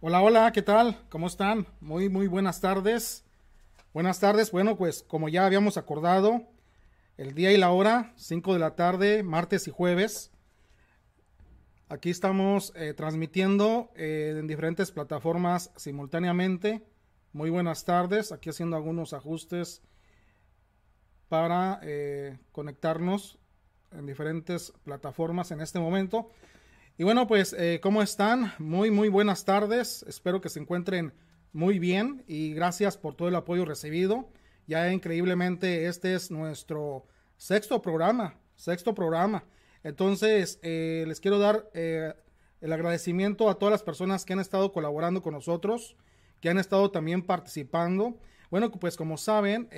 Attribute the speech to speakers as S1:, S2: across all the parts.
S1: Hola, hola, ¿qué tal? ¿Cómo están? Muy, muy buenas tardes. Buenas tardes. Bueno, pues como ya habíamos acordado, el día y la hora, 5 de la tarde, martes y jueves. Aquí estamos eh, transmitiendo eh, en diferentes plataformas simultáneamente. Muy buenas tardes. Aquí haciendo algunos ajustes para eh, conectarnos en diferentes plataformas en este momento. Y bueno, pues, eh, ¿cómo están? Muy, muy buenas tardes. Espero que se encuentren muy bien y gracias por todo el apoyo recibido. Ya increíblemente este es nuestro sexto programa, sexto programa. Entonces, eh, les quiero dar eh, el agradecimiento a todas las personas que han estado colaborando con nosotros, que han estado también participando. Bueno, pues como saben,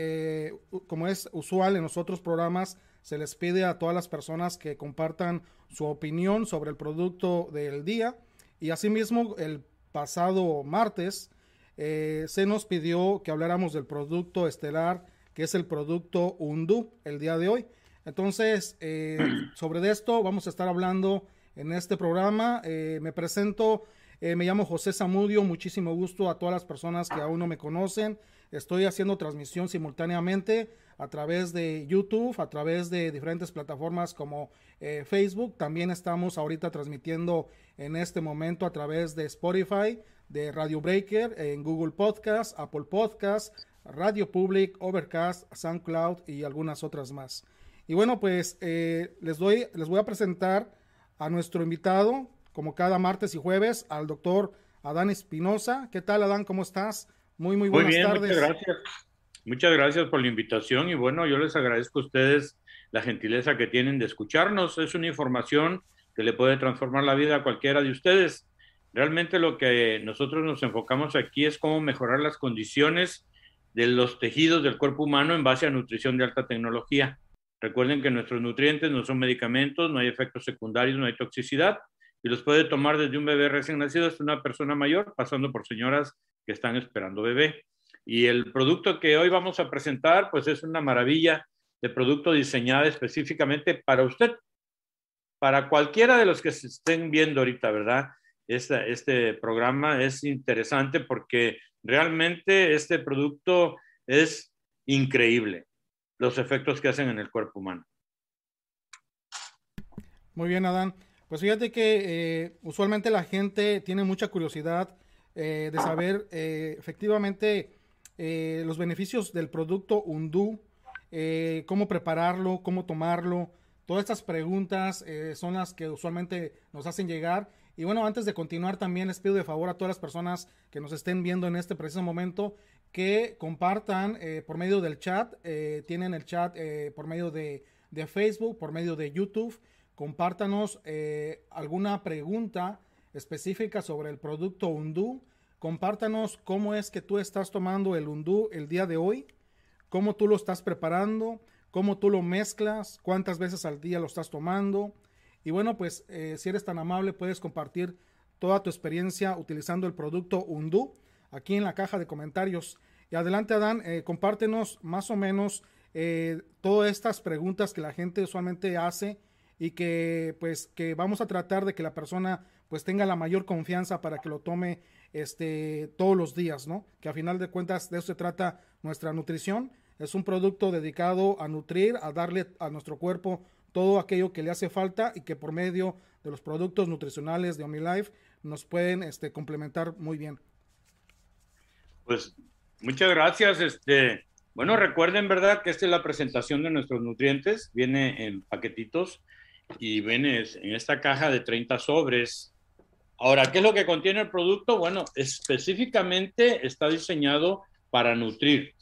S1: como es usual en los otros programas, se les pide a todas las personas que compartan su opinión sobre el producto del día. Y asimismo, el pasado martes eh, se nos pidió que habláramos del producto estelar, que es el producto Undu, el día de hoy. Entonces, eh, sobre esto vamos a estar hablando en este programa. Eh, me presento, me llamo José Zamudio, muchísimo gusto a todas las personas que aún no me conocen. Estoy haciendo transmisión simultáneamente a través de YouTube, a través de diferentes plataformas como eh, Facebook. También estamos ahorita transmitiendo en este momento a través de Spotify, de Radio Breaker, en Google Podcast, Apple Podcast, Radio Public, Overcast, SoundCloud y algunas otras más. Y bueno, pues eh, les, doy, les voy a presentar a nuestro invitado, como cada martes y jueves, al doctor Adán Espinosa. ¿Qué tal, Adán? ¿Cómo estás? Muy, muy buenas
S2: muy bien,
S1: tardes.
S2: Muchas gracias. Muchas gracias por la invitación y bueno, yo les agradezco a ustedes la gentileza que tienen de escucharnos. Es una información que le puede transformar la vida a cualquiera de ustedes. Realmente lo que nosotros nos enfocamos aquí es cómo mejorar las condiciones de los tejidos del cuerpo humano en base a nutrición de alta tecnología. Recuerden que nuestros nutrientes no son medicamentos, no hay efectos secundarios, no hay toxicidad y los puede tomar desde un bebé recién nacido hasta una persona mayor, pasando por señoras que están esperando bebé. Y el producto que hoy vamos a presentar, pues es una maravilla de producto diseñado específicamente para usted, para cualquiera de los que se estén viendo ahorita, ¿verdad? Este, este programa es interesante porque realmente este producto es increíble, los efectos que hacen en el cuerpo humano.
S1: Muy bien, Adán. Pues fíjate que eh, usualmente la gente tiene mucha curiosidad eh, de saber eh, efectivamente eh, los beneficios del producto Undu, eh, cómo prepararlo, cómo tomarlo. Todas estas preguntas son las que usualmente nos hacen llegar. Y bueno, antes de continuar, también les pido de favor a todas las personas que nos estén viendo en este preciso momento que compartan por medio del chat. tienen el chat por medio de, de, Facebook, por medio de YouTube. Compártanos alguna pregunta específica sobre el producto Undu compártanos cómo es que tú estás tomando el undú el día de hoy, cómo tú lo estás preparando, cómo tú lo mezclas, cuántas veces al día lo estás tomando. Y bueno, pues eh, si eres tan amable, puedes compartir toda tu experiencia utilizando el producto undú aquí en la caja de comentarios. Y adelante, Adán, eh, compártenos más o menos eh, todas estas preguntas que la gente usualmente hace y que pues que vamos a tratar de que la persona pues tenga la mayor confianza para que lo tome este, todos los días, ¿no? Que a final de cuentas de eso se trata nuestra nutrición. Es un producto dedicado a nutrir, a darle a nuestro cuerpo todo aquello que le hace falta y que por medio de los productos nutricionales de OmniLife nos pueden este, complementar muy bien.
S2: Pues muchas gracias. Este, bueno, recuerden, ¿verdad? Que esta es la presentación de nuestros nutrientes. Viene en paquetitos y viene en esta caja de 30 sobres Ahora, ¿qué es lo que contiene el producto? Bueno, específicamente está diseñado para nutrir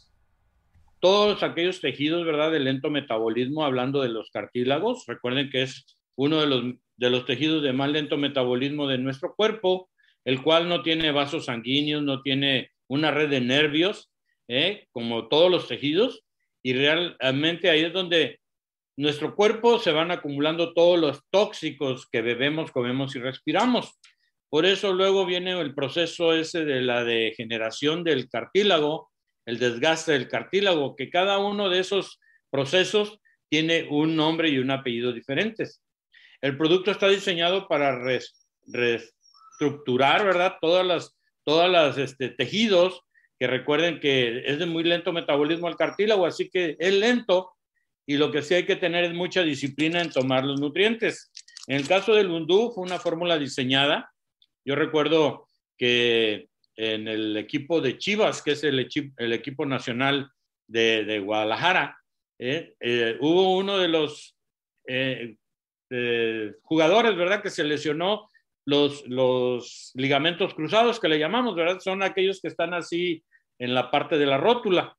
S2: todos aquellos tejidos, ¿verdad? De lento metabolismo, hablando de los cartílagos. Recuerden que es uno de los, de los tejidos de más lento metabolismo de nuestro cuerpo, el cual no tiene vasos sanguíneos, no tiene una red de nervios, ¿eh? como todos los tejidos, y realmente ahí es donde nuestro cuerpo se van acumulando todos los tóxicos que bebemos, comemos y respiramos. Por eso luego viene el proceso ese de la degeneración del cartílago, el desgaste del cartílago, que cada uno de esos procesos tiene un nombre y un apellido diferentes. El producto está diseñado para reestructurar, ¿verdad? Todas las todos los este, tejidos, que recuerden que es de muy lento metabolismo el cartílago, así que es lento y lo que sí hay que tener es mucha disciplina en tomar los nutrientes. En el caso del Undú fue una fórmula diseñada. Yo recuerdo que en el equipo de Chivas, que es el, equipo nacional de, Guadalajara, eh, eh, hubo uno de los eh, jugadores, ¿verdad?, que se lesionó los, ligamentos cruzados, que le llamamos, ¿verdad? Son aquellos que están así en la parte de la rótula.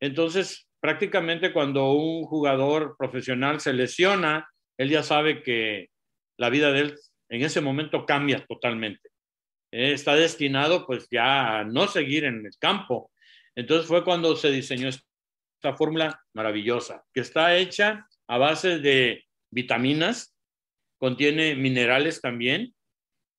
S2: Entonces, prácticamente cuando un jugador profesional se lesiona, él ya sabe que la vida de él en ese momento cambia totalmente. está destinado pues ya a no seguir en el campo. Entonces fue cuando se diseñó esta fórmula maravillosa, que está hecha a base de vitaminas, contiene minerales también,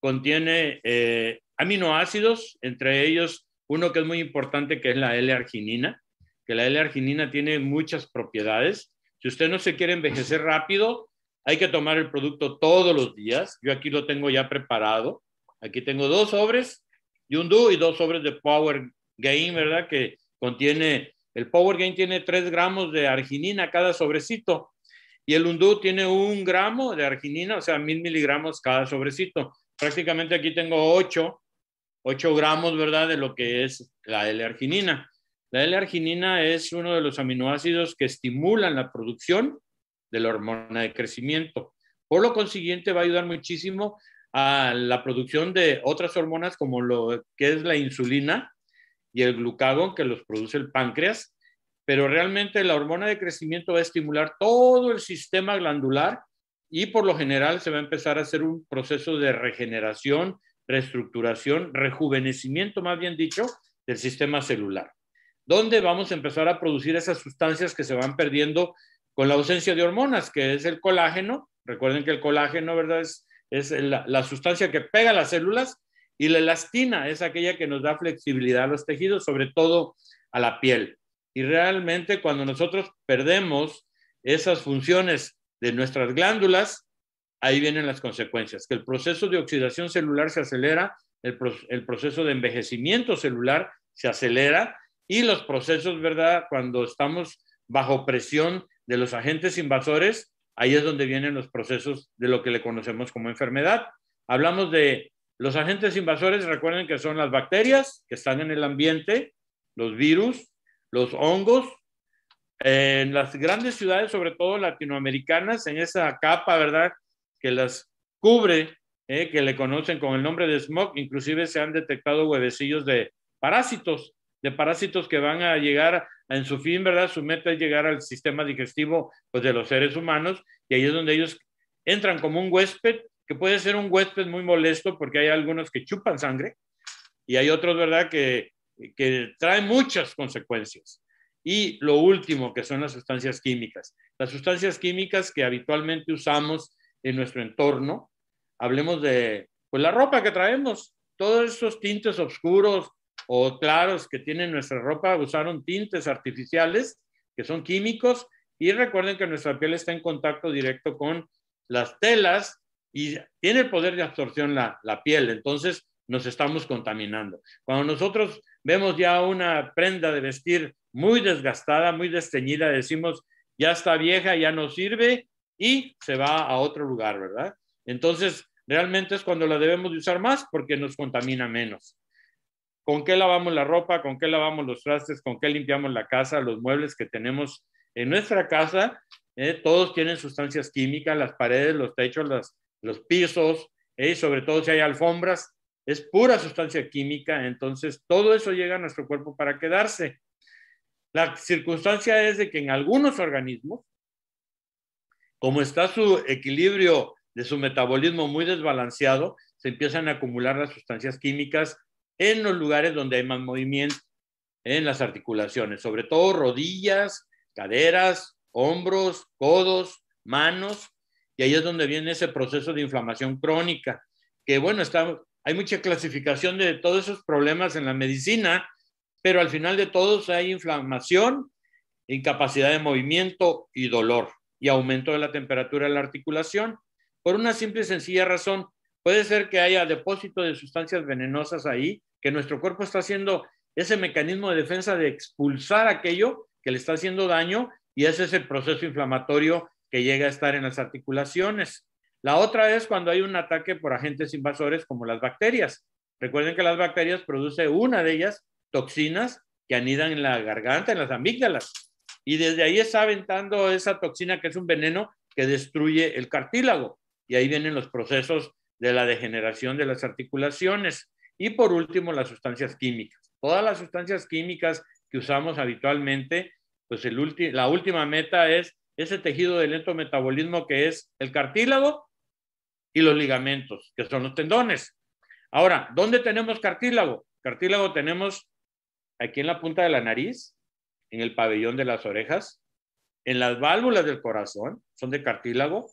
S2: contiene eh, aminoácidos, entre ellos uno que es muy importante, que es la L-arginina, que la L-arginina tiene muchas propiedades. Si usted no se quiere envejecer rápido, hay que tomar el producto todos los días. Yo aquí lo tengo ya preparado. Aquí tengo dos sobres y un Do y dos sobres de Power Gain, ¿verdad? Que contiene, el Power Gain tiene 3 gramos de arginina cada sobrecito y el Undo tiene un gramo de arginina, o sea, mil miligramos cada sobrecito prácticamente aquí tengo 8, 8 gramos, ¿verdad?, de lo que es la L-arginina. La L-arginina es uno de los aminoácidos que estimulan la producción de la hormona de crecimiento. Por lo consiguiente, va a ayudar muchísimo a la producción de otras hormonas como lo que es la insulina y el glucagón que los produce el páncreas, pero realmente la hormona de crecimiento va a estimular todo el sistema glandular y por lo general se va a empezar a hacer un proceso de regeneración, reestructuración, rejuvenecimiento, más bien dicho, del sistema celular, donde vamos a empezar a producir esas sustancias que se van perdiendo con la ausencia de hormonas, que es el colágeno. Recuerden que el colágeno, ¿verdad? Es, es la, la sustancia que pega las células y la elastina es aquella que nos da flexibilidad a los tejidos, sobre todo a la piel. Y realmente cuando nosotros perdemos esas funciones de nuestras glándulas, ahí vienen las consecuencias, que el proceso de oxidación celular se acelera, el, proceso de envejecimiento celular se acelera y los procesos, ¿verdad? Cuando estamos bajo presión de los agentes invasores, ahí es donde vienen los procesos de lo que le conocemos como enfermedad. Hablamos de los agentes invasores, recuerden que son las bacterias que están en el ambiente, los virus, los hongos, en las grandes ciudades, sobre todo latinoamericanas, en esa capa, ¿verdad? Que las cubre, eh, que le conocen con el nombre de smog, inclusive se han detectado huevecillos de parásitos, de parásitos que van a llegar en su fin, ¿verdad? Su meta es llegar al sistema digestivo pues, de los seres humanos y ahí es donde ellos entran como un huésped, que puede ser un huésped muy molesto porque hay algunos que chupan sangre y hay otros, ¿verdad?, que, que traen muchas consecuencias. Y lo último, que son las sustancias químicas. Las sustancias químicas que habitualmente usamos en nuestro entorno, hablemos de pues, la ropa que traemos, todos esos tintes oscuros o claros que tiene nuestra ropa, usaron tintes artificiales que son químicos y recuerden que nuestra piel está en contacto directo con las telas y tiene el poder de absorción la, la piel, entonces nos estamos contaminando. Cuando nosotros vemos ya una prenda de vestir muy desgastada, muy desteñida, decimos, ya está vieja, ya no sirve y se va a otro lugar, ¿verdad? Entonces, realmente es cuando la debemos de usar más porque nos contamina menos. ¿Con qué lavamos la ropa? ¿Con qué lavamos los trastes? ¿Con qué limpiamos la casa? Los muebles que tenemos en nuestra casa, eh, todos tienen sustancias químicas, las paredes, los techos, los pisos, eh, sobre todo si hay alfombras, es pura sustancia química, entonces todo eso llega a nuestro cuerpo para quedarse. La circunstancia es de que en algunos organismos, como está su equilibrio de su metabolismo muy desbalanceado, se empiezan a acumular las sustancias químicas en los lugares donde hay más movimiento, en las articulaciones, sobre todo rodillas, caderas, hombros, codos, manos, y ahí es donde viene ese proceso de inflamación crónica, que bueno, está, hay mucha clasificación de todos esos problemas en la medicina, pero al final de todos hay inflamación, incapacidad de movimiento y dolor y aumento de la temperatura de la articulación por una simple y sencilla razón, puede ser que haya depósito de sustancias venenosas ahí, que nuestro cuerpo está haciendo ese mecanismo de defensa de expulsar aquello que le está haciendo daño y ese es el proceso inflamatorio que llega a estar en las articulaciones. La otra es cuando hay un ataque por agentes invasores como las bacterias. Recuerden que las bacterias producen una de ellas, toxinas, que anidan en la garganta, en las amígdalas. Y desde ahí está aventando esa toxina que es un veneno que destruye el cartílago. Y ahí vienen los procesos de la degeneración de las articulaciones. Y por último, las sustancias químicas. Todas las sustancias químicas que usamos habitualmente, pues el la última meta es ese tejido de lento metabolismo que es el cartílago y los ligamentos, que son los tendones. Ahora, ¿dónde tenemos cartílago? Cartílago tenemos aquí en la punta de la nariz, en el pabellón de las orejas, en las válvulas del corazón, son de cartílago,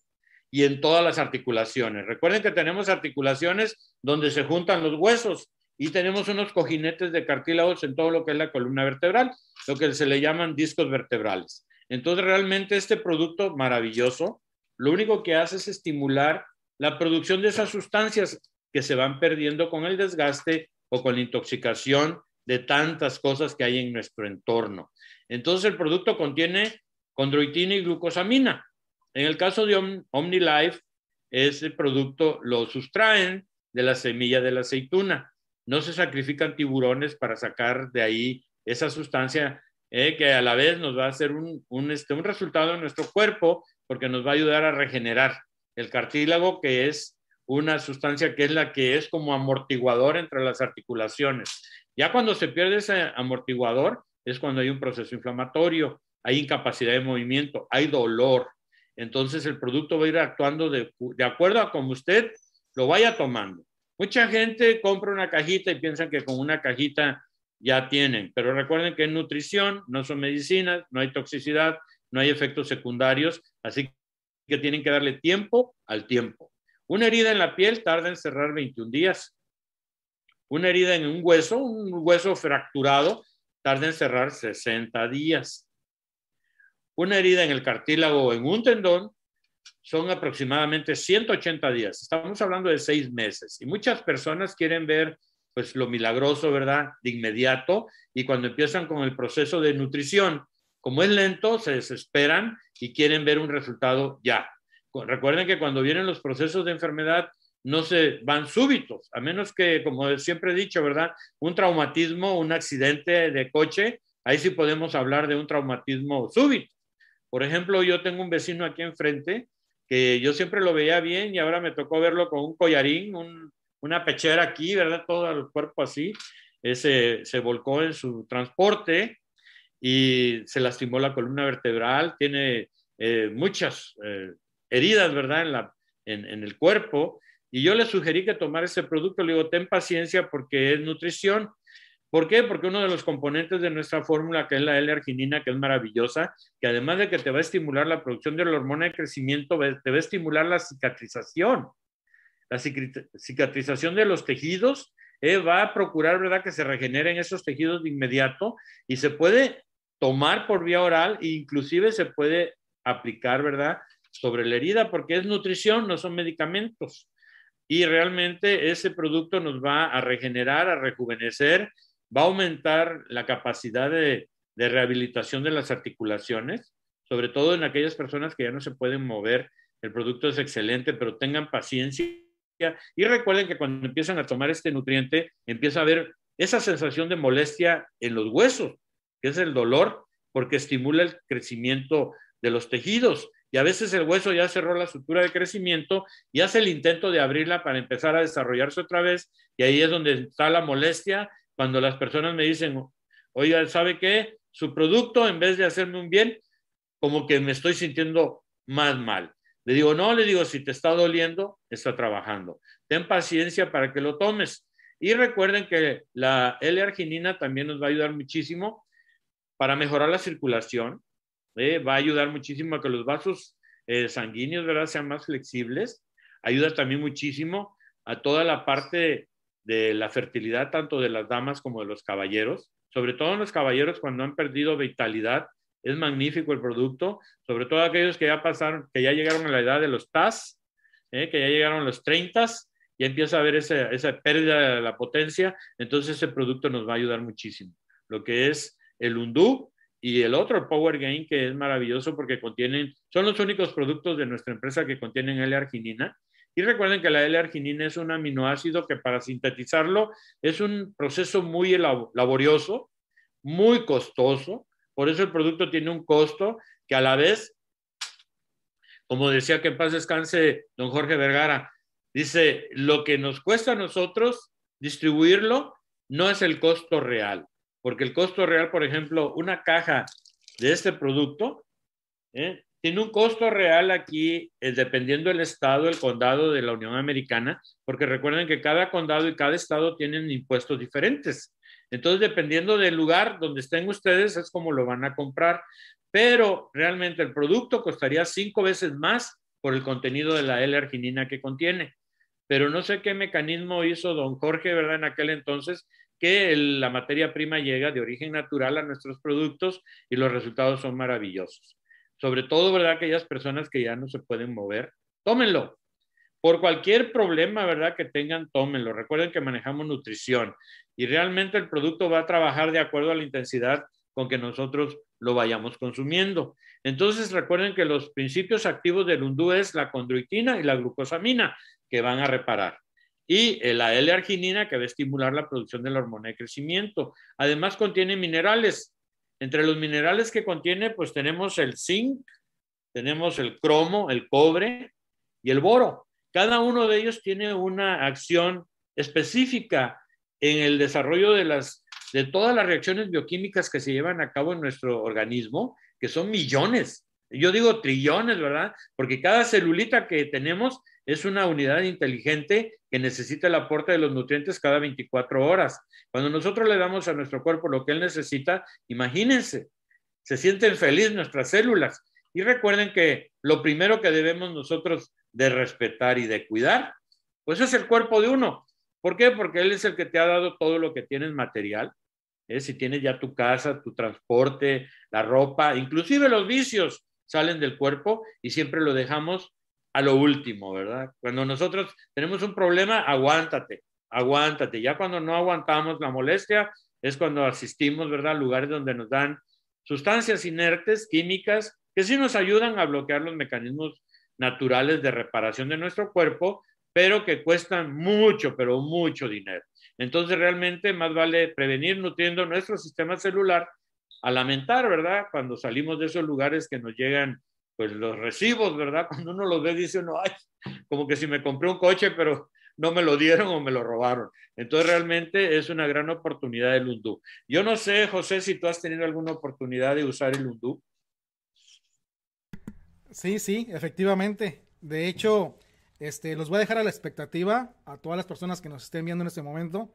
S2: y en todas las articulaciones. Recuerden que tenemos articulaciones donde se juntan los huesos y tenemos unos cojinetes de cartílagos en todo lo que es la columna vertebral, lo que se le llaman discos vertebrales. Entonces, realmente este producto maravilloso, lo único que hace es estimular la producción de esas sustancias que se van perdiendo con el desgaste o con la intoxicación de tantas cosas que hay en nuestro entorno. Entonces, el producto contiene condroitina y glucosamina. En el caso de OmniLife, ese producto lo sustraen de la semilla de la aceituna. No se sacrifican tiburones para sacar de ahí esa sustancia eh, que a la vez nos va a hacer un, un, este, un resultado en nuestro cuerpo porque nos va a ayudar a regenerar el cartílago, que es una sustancia que es la que es como amortiguador entre las articulaciones. Ya cuando se pierde ese amortiguador es cuando hay un proceso inflamatorio, hay incapacidad de movimiento, hay dolor, entonces el producto va a ir actuando de, acuerdo a como usted lo vaya tomando. Mucha gente compra una cajita y piensa que con una cajita ya tienen, pero recuerden que es nutrición, no son medicinas, no hay toxicidad, no hay efectos secundarios, así que tienen que darle tiempo al tiempo. Una herida en la piel tarda en cerrar 21 días. Una herida en un hueso, un hueso fracturado, tarda en cerrar 60 días. Una herida en el cartílago o en un tendón son aproximadamente 180 días. Estamos hablando de seis meses. Y muchas personas quieren ver pues lo milagroso, ¿verdad? De inmediato. Y cuando empiezan con el proceso de nutrición, como es lento, se desesperan y quieren ver un resultado ya. Recuerden que cuando vienen los procesos de enfermedad, no se van súbitos, a menos que, como siempre he dicho, ¿verdad? Un traumatismo, un accidente de coche, ahí sí podemos hablar de un traumatismo súbito. Por ejemplo, yo tengo un vecino aquí enfrente que yo siempre lo veía bien y ahora me tocó verlo con un collarín, una pechera aquí, ¿verdad? Todo el cuerpo así. Ese, se volcó en su transporte y se lastimó la columna vertebral, tiene eh, muchas eh, heridas, ¿verdad? En, en, el cuerpo. Y yo le sugerí que tomara ese producto. Le digo, ten paciencia porque es nutrición. ¿Por qué? Porque uno de los componentes de nuestra fórmula, que es la L-arginina, que es maravillosa, que además de que te va a estimular la producción de la hormona de crecimiento, te va a estimular la cicatrización. La cicatrización de los tejidos eh, va a procurar, ¿verdad?, que se regeneren esos tejidos de inmediato y se puede tomar por vía oral e inclusive se puede aplicar, ¿verdad?, sobre la herida, porque es nutrición, no son medicamentos. Y realmente ese producto nos va a regenerar, a rejuvenecer va a aumentar la capacidad de, rehabilitación de las articulaciones, sobre todo en aquellas personas que ya no se pueden mover. El producto es excelente, pero tengan paciencia y recuerden que cuando empiezan a tomar este nutriente, empieza a haber esa sensación de molestia en los huesos, que es el dolor, porque estimula el crecimiento de los tejidos. Y a veces el hueso ya cerró la sutura de crecimiento y hace el intento de abrirla para empezar a desarrollarse otra vez. Y ahí es donde está la molestia cuando las personas me dicen, oiga, ¿sabe qué? Su producto, en vez de hacerme un bien, como que me estoy sintiendo más mal. Le digo, no, le digo, si te está doliendo, está trabajando. Ten paciencia para que lo tomes. Y recuerden que la L-arginina también nos va a ayudar muchísimo para mejorar la circulación. ¿eh? Va a ayudar muchísimo a que los vasos eh, sanguíneos ¿verdad? sean más flexibles. Ayuda también muchísimo a toda la parte de la fertilidad tanto de las damas como de los caballeros, sobre todo en los caballeros cuando han perdido vitalidad. Es magnífico el producto, sobre todo aquellos que ya pasaron, que ya llegaron a la edad de los TAS, eh, que ya llegaron a los 30 ya empieza a haber esa, esa pérdida de la potencia, entonces ese producto nos va a ayudar muchísimo. Lo que es el Undú y el otro, Power Gain, que es maravilloso porque contienen, son los únicos productos de nuestra empresa que contienen L-arginina. Y recuerden que la L-arginina es un aminoácido que para sintetizarlo es un proceso muy laborioso, muy costoso. Por eso el producto tiene un costo que a la vez, como decía que en paz descanse don Jorge Vergara, dice, lo que nos cuesta a nosotros distribuirlo no es el costo real, porque el costo real, por ejemplo, una caja de este producto, ¿eh? Tiene un costo real aquí, eh, dependiendo del estado, el condado de la Unión Americana, porque recuerden que cada condado y cada estado tienen impuestos diferentes. Entonces, dependiendo del lugar donde estén ustedes, es como lo van a comprar. Pero realmente el producto costaría cinco veces más por el contenido de la L-arginina que contiene. Pero no sé qué mecanismo hizo don Jorge, ¿verdad? En aquel entonces, que la materia prima llega de origen natural a nuestros productos y los resultados son maravillosos. Sobre todo, ¿verdad? Aquellas personas que ya no se pueden mover, tómenlo. Por cualquier problema, ¿verdad? Que tengan, tómenlo. Recuerden que manejamos nutrición y realmente el producto va a trabajar de acuerdo a la intensidad con que nosotros lo vayamos consumiendo. Entonces, recuerden que los principios activos del undú es la condroitina y la glucosamina que van a reparar y la L-arginina que va a estimular la producción de la hormona de crecimiento. Además contiene minerales. Entre los minerales que contiene, pues tenemos el zinc, tenemos el cromo, el cobre y el boro. Cada uno de ellos tiene una acción específica en el desarrollo de las de todas las reacciones bioquímicas que se llevan a cabo en nuestro organismo, que son millones. Yo digo trillones, ¿verdad? Porque cada celulita que tenemos es una unidad inteligente que necesita el aporte de los nutrientes cada 24 horas. Cuando nosotros le damos a nuestro cuerpo lo que él necesita, imagínense, se sienten felices nuestras células. Y recuerden que lo primero que debemos nosotros de respetar y de cuidar, pues es el cuerpo de uno. ¿Por qué? Porque él es el que te ha dado todo lo que tienes material. ¿eh? Si tienes ya tu casa, tu transporte, la ropa, inclusive los vicios salen del cuerpo y siempre lo dejamos a lo último, ¿verdad? Cuando nosotros tenemos un problema, aguántate, aguántate. Ya cuando no aguantamos la molestia, es cuando asistimos, ¿verdad? A lugares donde nos dan sustancias inertes, químicas, que sí nos ayudan a bloquear los mecanismos naturales de reparación de nuestro cuerpo, pero que cuestan mucho, pero mucho dinero. Entonces, realmente más vale prevenir nutriendo nuestro sistema celular a lamentar, ¿verdad? Cuando salimos de esos lugares que nos llegan pues los recibos, ¿verdad? Cuando uno los ve, dice uno, ay, como que si me compré un coche, pero no me lo dieron o me lo robaron. Entonces realmente es una gran oportunidad el Undú. Yo no sé, José, si tú has tenido alguna oportunidad de usar el Undú.
S1: Sí, sí, efectivamente. De hecho, este, los voy a dejar a la expectativa a todas las personas que nos estén viendo en este momento.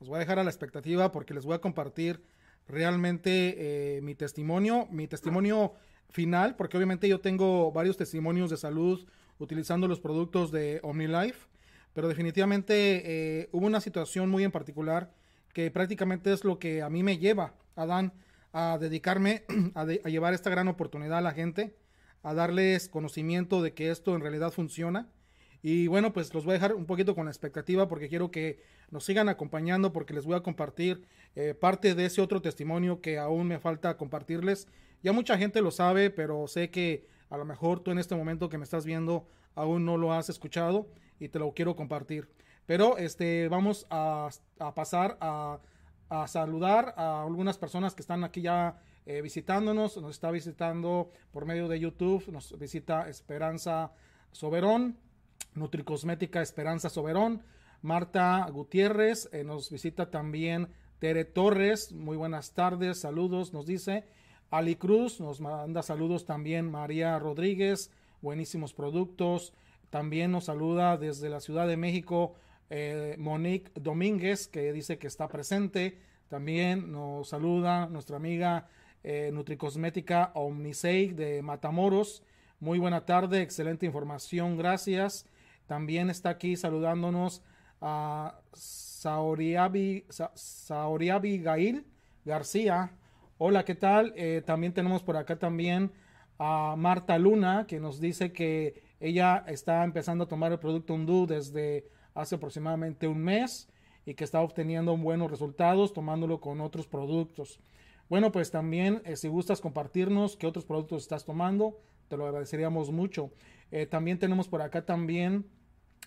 S1: Los voy a dejar a la expectativa porque les voy a compartir realmente eh, mi testimonio. Mi testimonio final, porque obviamente yo tengo varios testimonios de salud utilizando los productos de OmniLife, pero definitivamente eh, hubo una situación muy en particular que prácticamente es lo que a mí me lleva, Adán, a dedicarme a, llevar esta gran oportunidad a la gente, a darles conocimiento de que esto en realidad funciona. Y bueno, pues los voy a dejar un poquito con la expectativa porque quiero que nos sigan acompañando porque les voy a compartir eh, parte de ese otro testimonio que aún me falta compartirles ya mucha gente lo sabe, pero sé que a lo mejor tú en este momento que me estás viendo aún no lo has escuchado y te lo quiero compartir. Pero este, vamos a, pasar a, saludar a algunas personas que están aquí ya eh, visitándonos. Nos está visitando por medio de YouTube. Nos visita Esperanza Soberón, Nutricosmética Esperanza Soberón. Marta Gutiérrez eh, nos visita también Tere Torres. Muy buenas tardes, saludos, nos dice. Ali Cruz nos manda saludos también María Rodríguez, buenísimos productos. También nos saluda desde la Ciudad de México eh, Monique Domínguez, que dice que está presente. También nos saluda nuestra amiga eh, Nutricosmética Omnisei de Matamoros. Muy buena tarde, excelente información, gracias. También está aquí saludándonos a Saoriabi, Saoriabi Gail García. Hola, ¿qué tal? Eh, también tenemos por acá también a Marta Luna, que nos dice que ella está empezando a tomar el producto Undú desde hace aproximadamente un mes y que está obteniendo buenos resultados tomándolo con otros productos. Bueno, pues también eh, si gustas compartirnos qué otros productos estás tomando, te lo agradeceríamos mucho. Eh, también tenemos por acá también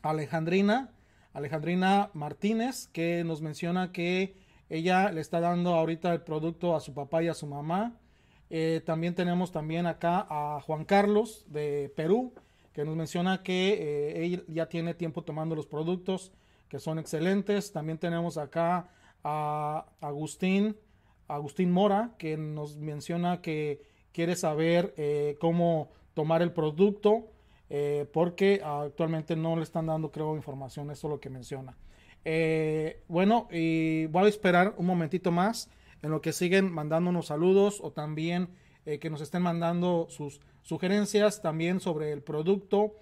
S1: Alejandrina, Alejandrina Martínez, que nos menciona que ella le está dando ahorita el producto a su papá y a su mamá. Eh, también tenemos también acá a Juan Carlos de Perú, que nos menciona que él ya tiene tiempo tomando los productos que son excelentes. También tenemos acá a Agustín, Agustín Mora, que nos menciona que quiere saber eh, cómo tomar el producto, eh, porque actualmente no le están dando, creo, información, eso es lo que menciona. Eh, bueno, y voy a esperar un momentito más en lo que siguen mandándonos saludos o también que nos estén mandando sus sugerencias también sobre el producto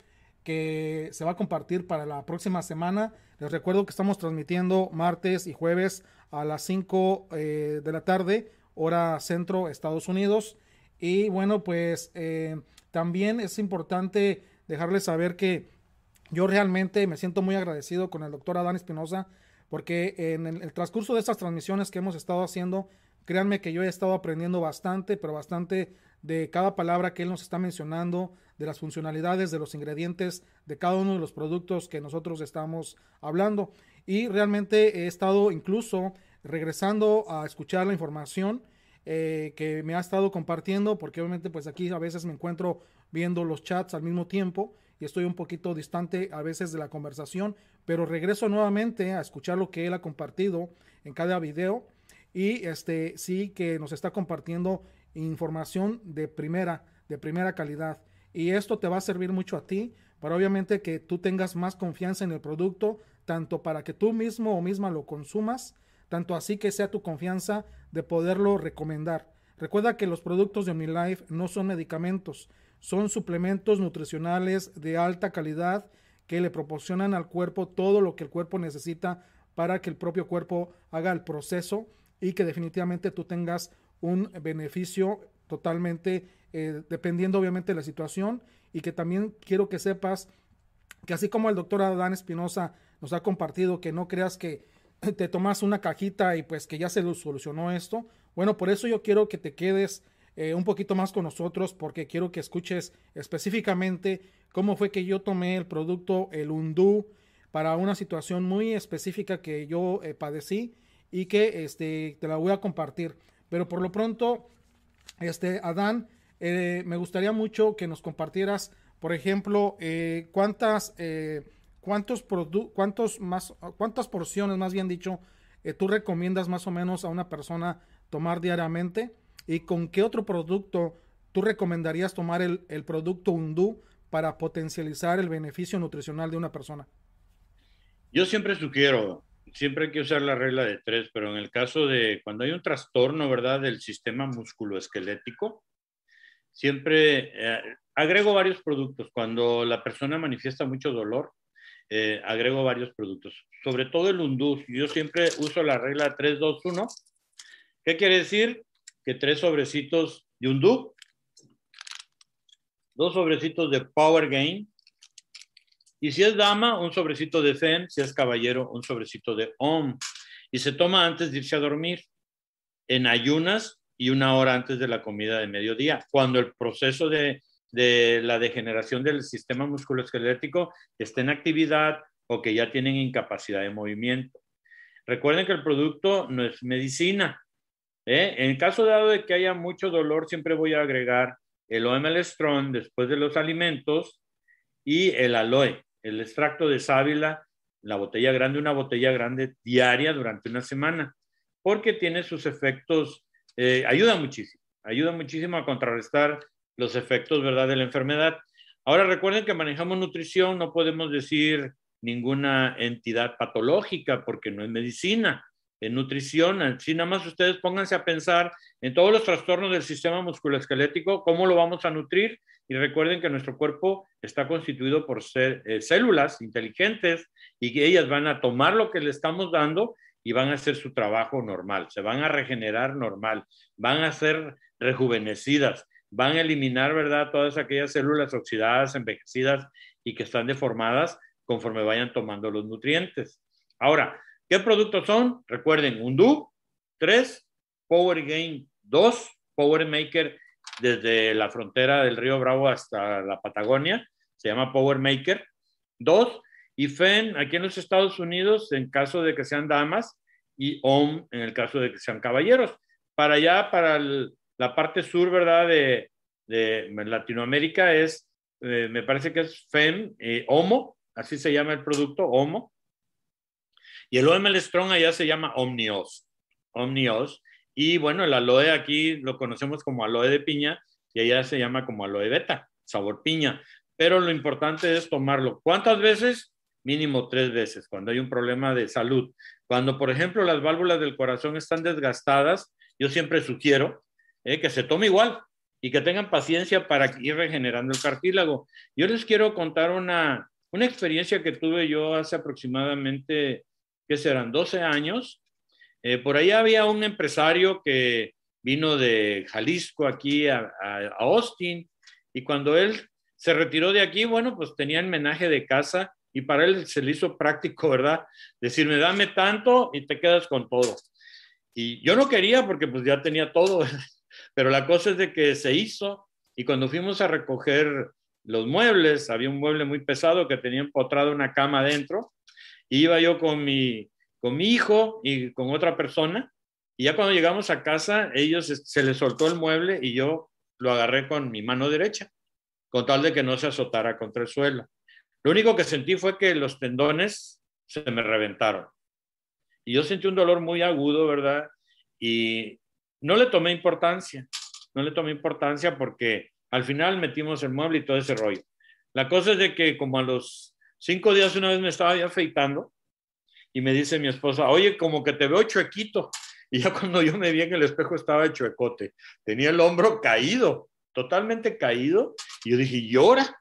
S1: que se va a compartir para la próxima semana. Les recuerdo que estamos transmitiendo martes y jueves a las 5 eh, de la tarde, hora centro, Estados Unidos. Y bueno, pues eh, también es importante dejarles saber que yo realmente me siento muy agradecido con el doctor Adán Espinosa porque en el, transcurso de estas transmisiones que hemos estado haciendo, créanme que yo he estado aprendiendo bastante, pero bastante de cada palabra que él nos está mencionando, de las funcionalidades, de los ingredientes, de cada uno de los productos que nosotros estamos hablando. Y realmente he estado incluso regresando a escuchar la información eh, que me ha estado compartiendo, porque obviamente pues aquí a veces me encuentro viendo los chats al mismo tiempo y estoy un poquito distante a veces de la conversación, pero regreso nuevamente a escuchar lo que él ha compartido en cada video y este sí que nos está compartiendo información de primera, de primera calidad. Y esto te va a servir mucho a ti para obviamente que tú tengas más confianza en el producto, tanto para que tú mismo o misma lo consumas, tanto así que sea tu confianza de poderlo recomendar. Recuerda que los productos de OmniLife no son medicamentos, son suplementos nutricionales de alta calidad que le proporcionan al cuerpo todo lo que el cuerpo necesita para que el propio cuerpo haga el proceso y que definitivamente tú tengas un beneficio totalmente eh, dependiendo obviamente de la situación. Y que también quiero que sepas que así como el doctor Adán Espinosa nos ha compartido que no creas que te tomas una cajita y pues que ya se lo solucionó esto, bueno, por eso yo quiero que te quedes eh, un poquito más con nosotros porque quiero que escuches específicamente cómo fue que yo tomé el producto, el Undú, para una situación muy específica que yo eh, padecí y que este, te la voy a compartir. Pero por lo pronto, este, Adán, eh, me gustaría mucho que nos compartieras, por ejemplo, eh, cuántas, cuántos cuántos más, cuántas porciones, más bien dicho, tú recomiendas más o menos a una persona tomar diariamente y con qué otro producto tú recomendarías tomar el, el producto Undú para potencializar el beneficio nutricional de una persona.
S2: Yo siempre sugiero siempre hay que usar la regla de tres, pero en el caso de cuando hay un trastorno, ¿verdad?, del sistema musculoesquelético, siempre eh, agrego varios productos. Cuando la persona manifiesta mucho dolor, eh, agrego varios productos, sobre todo el unduz. Yo siempre uso la regla 3-2-1. ¿Qué quiere decir? Que tres sobrecitos de undú, dos sobrecitos de Power Gain, y si es dama, un sobrecito de Fen, si es caballero, un sobrecito de Om. Y se toma antes de irse a dormir, en ayunas y una hora antes de la comida de mediodía, cuando el proceso de, la degeneración del sistema musculoesquelético está en actividad o que ya tienen incapacidad de movimiento. Recuerden que el producto no es medicina. ¿Eh? En caso dado de que haya mucho dolor, siempre voy a agregar el OML Strong después de los alimentos y el aloe el extracto de sábila, la botella grande, una botella grande diaria durante una semana, porque tiene sus efectos, eh, ayuda muchísimo, ayuda muchísimo a contrarrestar los efectos, ¿verdad?, de la enfermedad. Ahora recuerden que manejamos nutrición, no podemos decir ninguna entidad patológica porque no es medicina, es nutrición. Así nada más ustedes pónganse a pensar en todos los trastornos del sistema musculoesquelético, cómo lo vamos a nutrir y recuerden que nuestro cuerpo está constituido por eh, células inteligentes y que ellas van a tomar lo que le estamos dando y van a hacer su trabajo normal, se van a regenerar normal, van a ser rejuvenecidas, van a eliminar, ¿verdad?, todas aquellas células oxidadas, envejecidas y que están deformadas conforme vayan tomando los nutrientes. Ahora, ¿qué productos son? Recuerden, Undo 3, Power Gain 2, Power Maker desde la frontera del río Bravo hasta la Patagonia, se llama Power Maker 2, y FEN aquí en los Estados Unidos en caso de que sean damas y OM en el caso de que sean caballeros. Para allá, para la parte sur, ¿verdad? De, Latinoamérica es, eh, me parece que es FEN, eh, HOMO, así se llama el producto, HOMO. Y el OML Strong allá se llama Omnios. Omnios. Y bueno, el aloe aquí lo conocemos como aloe de piña y allá se llama como aloe beta, sabor piña. Pero lo importante es tomarlo. ¿Cuántas veces? Mínimo tres veces, cuando hay un problema de salud. Cuando, por ejemplo, las válvulas del corazón están desgastadas, yo siempre sugiero eh, que se tome igual y que tengan paciencia para ir regenerando el cartílago. Yo les quiero contar una, una experiencia que tuve yo hace aproximadamente, ¿qué serán? 12 años. Eh, por ahí había un empresario que vino de Jalisco aquí a, Austin y cuando él se retiró de aquí, bueno, pues tenía el menaje de casa y para él se le hizo práctico, ¿verdad? Decirme, dame tanto y te quedas con todo. Y yo no quería porque pues ya tenía todo, pero la cosa es de que se hizo y cuando fuimos a recoger los muebles, había un mueble muy pesado que tenía empotrado una cama adentro, iba yo con mi, con mi hijo y con otra persona, y ya cuando llegamos a casa, ellos se les soltó el mueble y yo lo agarré con mi mano derecha, con tal de que no se azotara contra el suelo. Lo único que sentí fue que los tendones se me reventaron. Y yo sentí un dolor muy agudo, ¿verdad? Y no le tomé importancia, no le tomé importancia porque al final metimos el mueble y todo ese rollo. La cosa es de que como a los cinco días una vez me estaba ya afeitando y me dice mi esposa, oye, como que te veo chuequito. Y ya cuando yo me vi en el espejo estaba chuecote. Tenía el hombro caído, totalmente caído. Y yo dije, llora.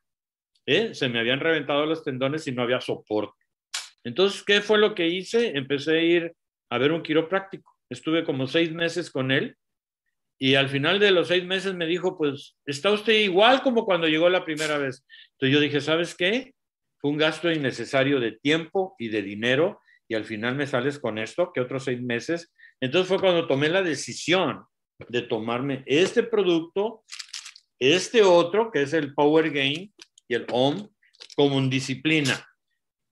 S2: ¿Eh? Se me habían reventado los tendones y no había soporte. Entonces, ¿qué fue lo que hice? Empecé a ir a ver un quiropráctico. Estuve como seis meses con él y al final de los seis meses me dijo, pues está usted igual como cuando llegó la primera vez. Entonces yo dije, ¿sabes qué? Fue un gasto innecesario de tiempo y de dinero y al final me sales con esto, que otros seis meses. Entonces fue cuando tomé la decisión de tomarme este producto, este otro, que es el Power Gain y el OM, como un disciplina.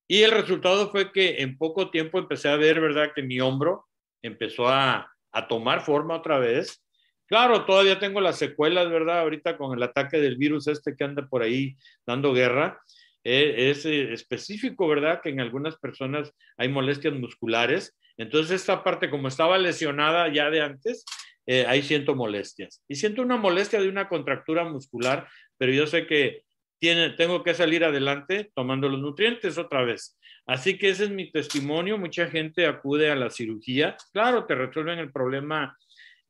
S2: Y el resultado fue que en poco tiempo empecé a ver, ¿verdad?, que mi hombro empezó a, a tomar forma otra vez Claro, todavía tengo las secuelas, ¿verdad? Ahorita con el ataque del virus este que anda por ahí dando guerra. Eh, es eh, específico, ¿verdad? Que en algunas personas hay molestias musculares. Entonces, esta parte, como estaba lesionada ya de antes, eh, ahí siento molestias. Y siento una molestia de una contractura muscular, pero yo sé que tiene, tengo que salir adelante tomando los nutrientes otra vez. Así que ese es mi testimonio. Mucha gente acude a la cirugía. Claro, te resuelven el problema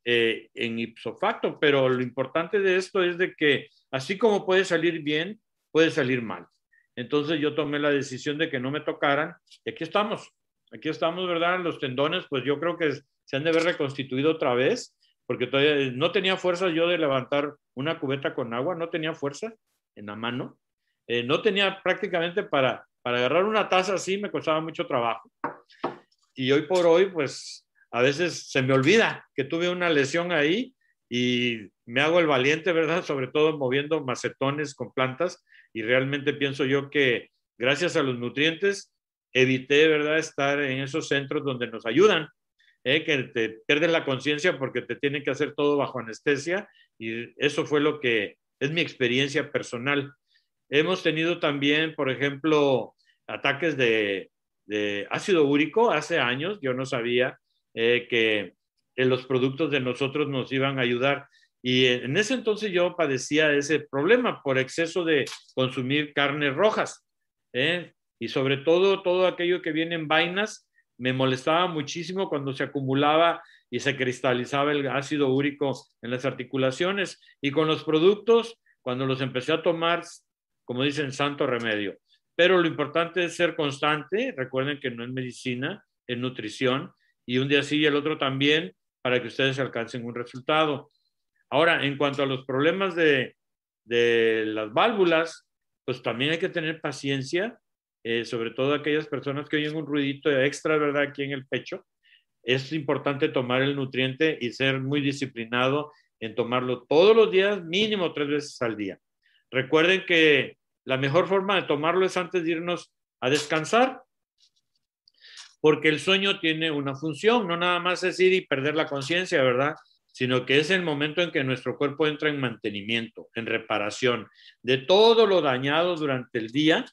S2: eh, en ipso facto, pero lo importante de esto es de que así como puede salir bien, puede salir mal. Entonces yo tomé la decisión de que no me tocaran y aquí estamos, aquí estamos, ¿verdad? Los tendones, pues yo creo que se han de haber reconstituido otra vez, porque todavía no tenía fuerza yo de levantar una cubeta con agua, no tenía fuerza en la mano, eh, no tenía prácticamente para, para agarrar una taza así, me costaba mucho trabajo. Y hoy por hoy, pues a veces se me olvida que tuve una lesión ahí y me hago el valiente, ¿verdad? Sobre todo moviendo macetones con plantas y realmente pienso yo que gracias a los nutrientes evité, ¿verdad?, estar en esos centros donde nos ayudan, ¿eh? que te pierden la conciencia porque te tienen que hacer todo bajo anestesia y eso fue lo que es mi experiencia personal. Hemos tenido también, por ejemplo, ataques de, de ácido úrico hace años, yo no sabía, eh, que los productos de nosotros nos iban a ayudar. Y en ese entonces yo padecía ese problema por exceso de consumir carnes rojas. ¿eh? Y sobre todo, todo aquello que viene en vainas, me molestaba muchísimo cuando se acumulaba y se cristalizaba el ácido úrico en las articulaciones. Y con los productos, cuando los empecé a tomar, como dicen, santo remedio. Pero lo importante es ser constante. Recuerden que no es medicina, es nutrición y un día sí y el otro también para que ustedes alcancen un resultado. Ahora, en cuanto a los problemas de, de las válvulas, pues también hay que tener paciencia eh, sobre todo aquellas personas que oyen un ruidito extra, ¿verdad? Aquí en el pecho, es importante tomar el nutriente y ser muy disciplinado en tomarlo todos los días, mínimo tres veces al día. Recuerden que la mejor forma de tomarlo es antes de irnos a descansar, porque el sueño tiene una función, no nada más es ir y perder la conciencia, ¿verdad? Sino que es el momento en que nuestro cuerpo entra en mantenimiento, en reparación de todo lo dañado durante el día.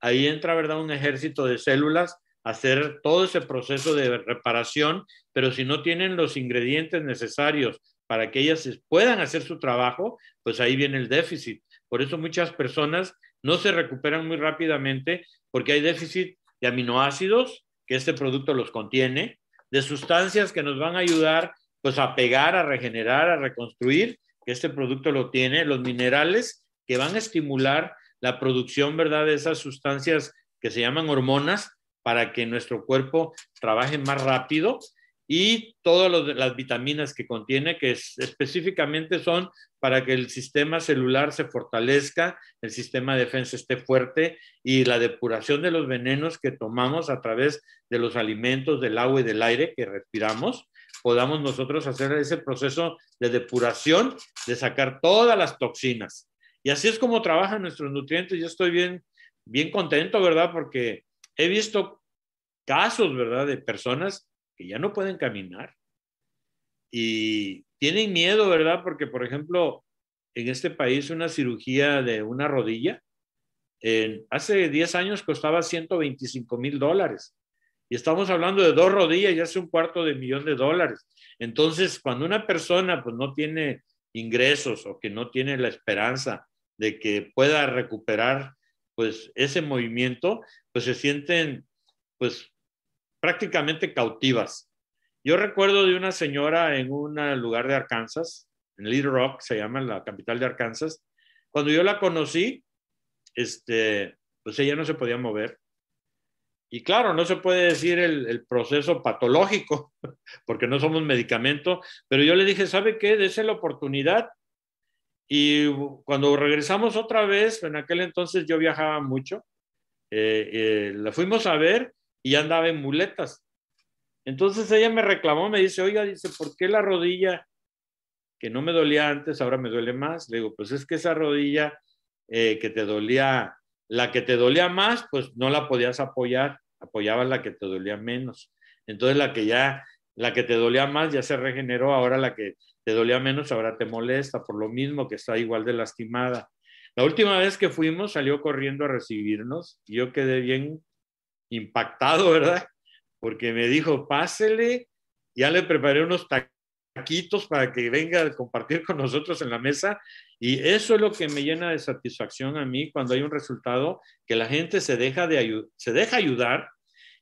S2: Ahí entra, ¿verdad? Un ejército de células a hacer todo ese proceso de reparación, pero si no tienen los ingredientes necesarios para que ellas puedan hacer su trabajo, pues ahí viene el déficit. Por eso muchas personas no se recuperan muy rápidamente porque hay déficit de aminoácidos, que este producto los contiene, de sustancias que nos van a ayudar pues a pegar, a regenerar, a reconstruir, que este producto lo tiene, los minerales que van a estimular la producción, ¿verdad?, de esas sustancias que se llaman hormonas para que nuestro cuerpo trabaje más rápido. Y todas las vitaminas que contiene, que específicamente son para que el sistema celular se fortalezca, el sistema de defensa esté fuerte y la depuración de los venenos que tomamos a través de los alimentos, del agua y del aire que respiramos, podamos nosotros hacer ese proceso de depuración, de sacar todas las toxinas. Y así es como trabajan nuestros nutrientes. Yo estoy bien, bien contento, ¿verdad? Porque he visto casos, ¿verdad? De personas que ya no pueden caminar y tienen miedo, ¿verdad? Porque, por ejemplo, en este país una cirugía de una rodilla, hace 10 años costaba 125 mil dólares. Y estamos hablando de dos rodillas y hace un cuarto de millón de dólares. Entonces, cuando una persona pues no tiene ingresos o que no tiene la esperanza de que pueda recuperar pues ese movimiento, pues se sienten pues prácticamente cautivas. Yo recuerdo de una señora en un lugar de Arkansas, en Little Rock, se llama la capital de Arkansas. Cuando yo la conocí, este, pues ella no se podía mover. Y claro, no se puede decir el, proceso patológico, porque no somos medicamento, pero yo le dije, ¿sabe qué? Dese la oportunidad. Y cuando regresamos otra vez, en aquel entonces yo viajaba mucho, eh, eh, la fuimos a ver y andaba en muletas. Entonces ella me reclamó, me dice, oiga, dice, ¿por qué la rodilla que no me dolía antes, ahora me duele más? Le digo, pues es que esa rodilla eh, que te dolía, la que te dolía más, pues no la podías apoyar, apoyabas la que te dolía menos. Entonces la que ya, la que te dolía más ya se regeneró, ahora la que te dolía menos, ahora te molesta, por lo mismo que está igual de lastimada. La última vez que fuimos salió corriendo a recibirnos y yo quedé bien impactado, ¿verdad? Porque me dijo, pásele, ya le preparé unos taquitos para que venga a compartir con nosotros en la mesa. Y eso es lo que me llena de satisfacción a mí cuando hay un resultado, que la gente se deja, de se deja ayudar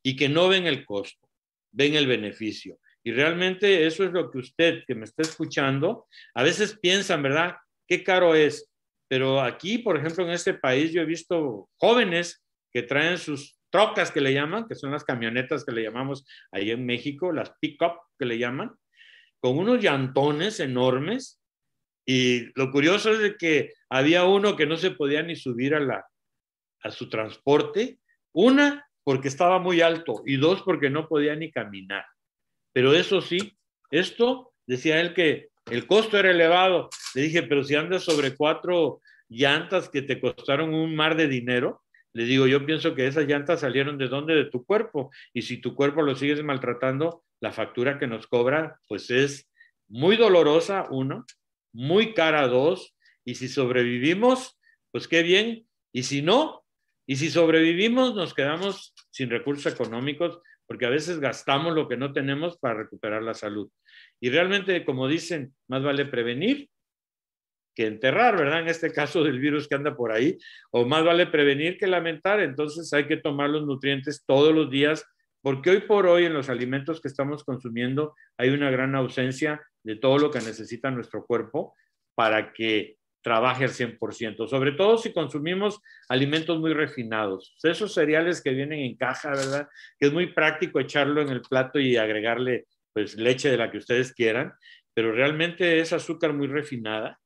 S2: y que no ven el costo, ven el beneficio. Y realmente eso es lo que usted que me está escuchando, a veces piensan, ¿verdad? Qué caro es. Pero aquí, por ejemplo, en este país, yo he visto jóvenes que traen sus trocas que le llaman, que son las camionetas que le llamamos ahí en México, las pick-up que le llaman, con unos llantones enormes. Y lo curioso es que había uno que no se podía ni subir a, la, a su transporte. Una, porque estaba muy alto y dos, porque no podía ni caminar. Pero eso sí, esto decía él que el costo era elevado. Le dije, pero si andas sobre cuatro llantas que te costaron un mar de dinero, le digo, yo pienso que esas llantas salieron de dónde? De tu cuerpo. Y si tu cuerpo lo sigues maltratando, la factura que nos cobra, pues es muy dolorosa, uno, muy cara, dos. Y si sobrevivimos, pues qué bien. Y si no, y si sobrevivimos, nos quedamos sin recursos económicos, porque a veces gastamos lo que no tenemos para recuperar la salud. Y realmente, como dicen, más vale prevenir que enterrar, ¿verdad? En este caso del virus que anda por ahí, o más vale prevenir que lamentar, entonces hay que tomar los nutrientes todos los días, porque hoy por hoy en los alimentos que estamos consumiendo hay una gran ausencia de todo lo que necesita nuestro cuerpo para que trabaje al 100%, sobre todo si consumimos alimentos muy refinados, esos cereales que vienen en caja, ¿verdad? Que es muy práctico echarlo en el plato y agregarle pues leche de la que ustedes quieran, pero realmente es azúcar muy refinada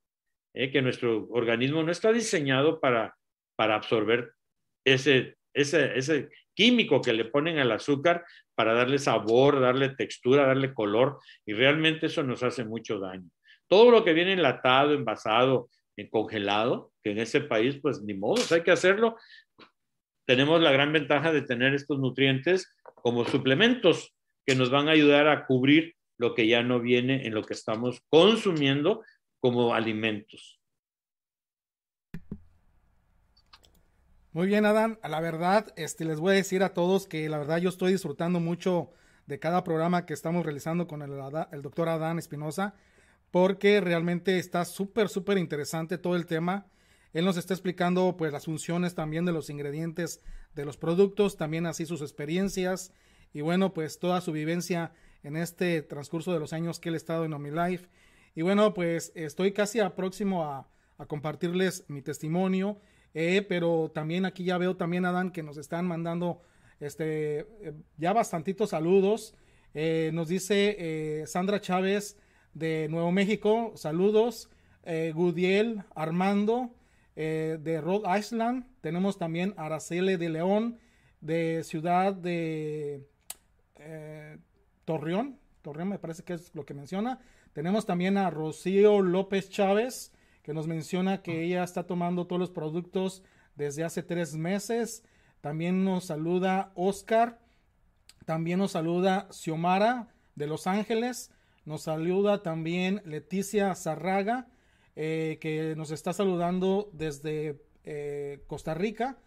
S2: ¿eh? que nuestro organismo no está diseñado para, para absorber ese, ese, ese químico que le ponen al azúcar para darle sabor, darle textura, darle color, y realmente eso nos hace mucho daño. Todo lo que viene enlatado, envasado, en congelado, que en ese país, pues ni modo, hay que hacerlo. Tenemos la gran ventaja de tener estos nutrientes como suplementos que nos van a ayudar a cubrir lo que ya no viene en lo que estamos consumiendo como alimentos.
S1: Muy bien, Adán. La verdad, este, les voy a decir a todos que la verdad yo estoy disfrutando mucho de cada programa que estamos realizando con el, el doctor Adán Espinosa, porque realmente está súper, súper interesante todo el tema. Él nos está explicando pues las funciones también de los ingredientes de los productos, también así sus experiencias y bueno, pues toda su vivencia en este transcurso de los años que él ha estado en OmniLife. Y bueno, pues estoy casi a próximo a, compartirles mi testimonio, eh, pero también aquí ya veo también, Adán, que nos están mandando este, eh, ya bastantitos saludos. Eh, nos dice Sandra Chávez de Nuevo México, saludos. Gudiel Armando de Rhode Island. Tenemos también Araceli de León de Ciudad de Torreón, Torreón me parece que es lo que menciona. Tenemos también a Rocío López Chávez, que nos menciona que ella está tomando todos los productos desde hace tres meses. También nos saluda Oscar. También nos saluda Xiomara de Los Ángeles. Nos saluda también Leticia Zarraga, eh, que nos está saludando desde eh, Costa Rica.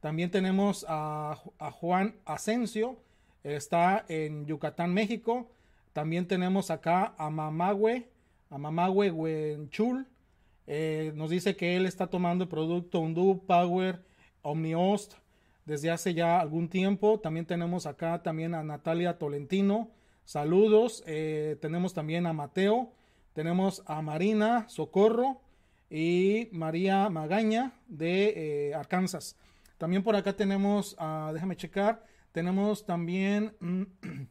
S1: También tenemos a, a Juan Asensio, está en Yucatán, México. También tenemos acá a Mamagüe, a Mamagüe Huenchul. Eh, nos dice que él está tomando el producto Undu Power Omniost desde hace ya algún tiempo. También tenemos acá también a Natalia Tolentino. Saludos. Eh, tenemos también a Mateo. Tenemos a Marina Socorro y María Magaña de eh, Arkansas. También por acá tenemos, déjame checar, tenemos también,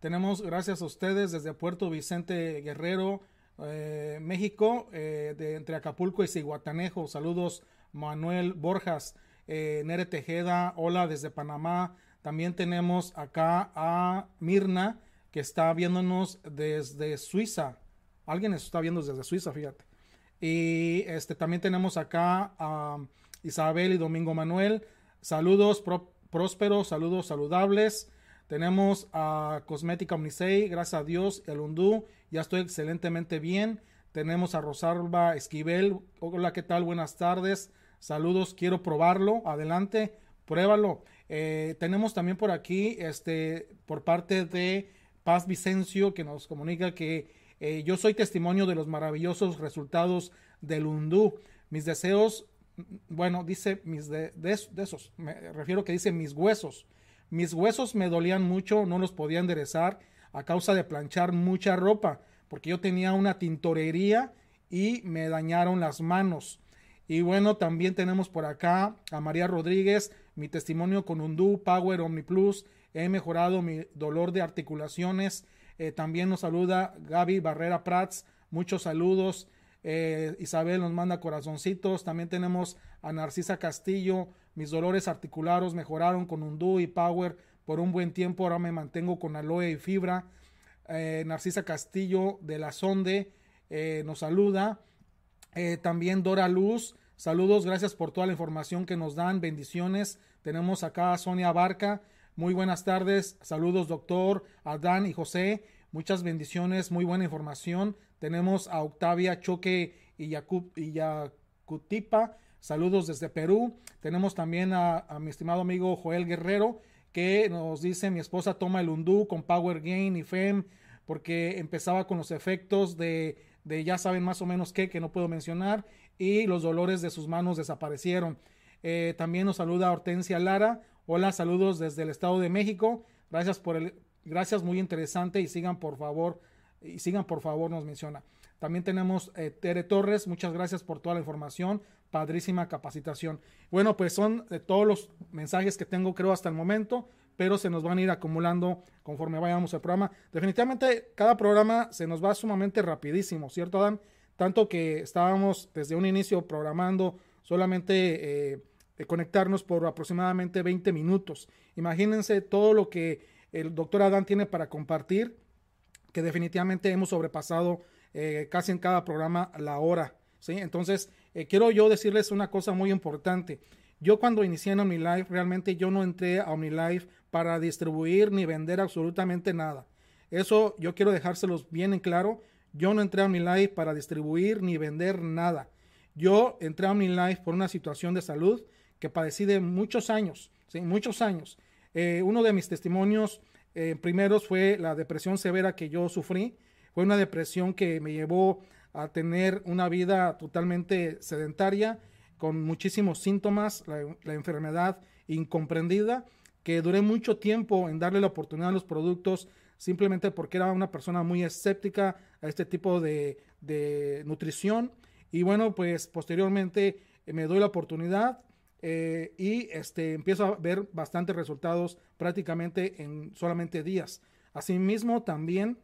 S1: tenemos gracias a ustedes desde Puerto Vicente Guerrero, eh, México, eh, de, entre Acapulco y Ciguatanejo. Saludos Manuel Borjas, eh, Nere Tejeda, hola desde Panamá. También tenemos acá a Mirna, que está viéndonos desde Suiza. Alguien está viendo desde Suiza, fíjate. Y este, también tenemos acá a Isabel y Domingo Manuel. Saludos, próspero, saludos saludables. Tenemos a Cosmética Omnisei, gracias a Dios, el Undú, ya estoy excelentemente bien. Tenemos a Rosalba Esquivel, hola, ¿qué tal? Buenas tardes, saludos, quiero probarlo, adelante, pruébalo. Eh, tenemos también por aquí, este, por parte de Paz Vicencio, que nos comunica que eh, yo soy testimonio de los maravillosos resultados del Undú. Mis deseos bueno, dice mis de, esos, me refiero que dice mis huesos. Mis huesos me dolían mucho, no los podía enderezar a causa de planchar mucha ropa, porque yo tenía una tintorería y me dañaron las manos. Y bueno, también tenemos por acá a María Rodríguez, mi testimonio con Undú, Power Omni Plus, he mejorado mi dolor de articulaciones. Eh, también nos saluda Gaby Barrera Prats, muchos saludos. Eh, Isabel nos manda corazoncitos. También tenemos a Narcisa Castillo. Mis dolores articulares mejoraron con Undú y Power por un buen tiempo. Ahora me mantengo con aloe y fibra. Eh, Narcisa Castillo de la Sonde eh, nos saluda. también Dora Luz. Saludos, gracias por toda la información que nos dan. Bendiciones. Tenemos acá a Sonia Barca. Muy buenas tardes. Saludos, doctor, Adán y José. Muchas bendiciones, muy buena información. Tenemos a Octavia Choque y, Yacutipa. Saludos desde Perú. Tenemos también a, mi estimado amigo Joel Guerrero, que nos dice, mi esposa toma el undú con Power Gain y FEM, porque empezaba con los efectos de, de ya saben más o menos qué, que no puedo mencionar, y los dolores de sus manos desaparecieron. Eh, también nos saluda Hortensia Lara. Hola, saludos desde el Estado de México. Gracias por el, Gracias, muy interesante y sigan por favor, y sigan por favor, nos menciona. También tenemos eh, Tere Torres, muchas gracias por toda la información, padrísima capacitación. Bueno, pues son de todos los mensajes que tengo creo hasta el momento, pero se nos van a ir acumulando conforme vayamos al programa. Definitivamente cada programa se nos va sumamente rapidísimo, ¿cierto Dan? Tanto que estábamos desde un inicio programando solamente eh, conectarnos por aproximadamente 20 minutos. Imagínense todo lo que el doctor Adán tiene para compartir, que definitivamente hemos sobrepasado eh, casi en cada programa la hora. ¿sí? Entonces, eh, quiero yo decirles una cosa muy importante. Yo cuando inicié en OmniLife, realmente yo no entré a OmniLife para distribuir ni vender absolutamente nada. Eso yo quiero dejárselos bien en claro. Yo no entré a OmniLife para distribuir ni vender nada. Yo entré a OmniLife por una situación de salud que padecí de muchos años, ¿sí? muchos años. Eh, uno de mis testimonios eh, primeros fue la depresión severa que yo sufrí. Fue una depresión que me llevó a tener una vida totalmente sedentaria, con muchísimos síntomas, la, enfermedad incomprendida, que duré mucho tiempo en darle la oportunidad a los productos simplemente porque era una persona muy escéptica a este tipo de, de nutrición. Y bueno, pues posteriormente eh, me doy la oportunidad, eh, y este, empiezo a ver bastantes resultados prácticamente en solamente días. Asimismo, también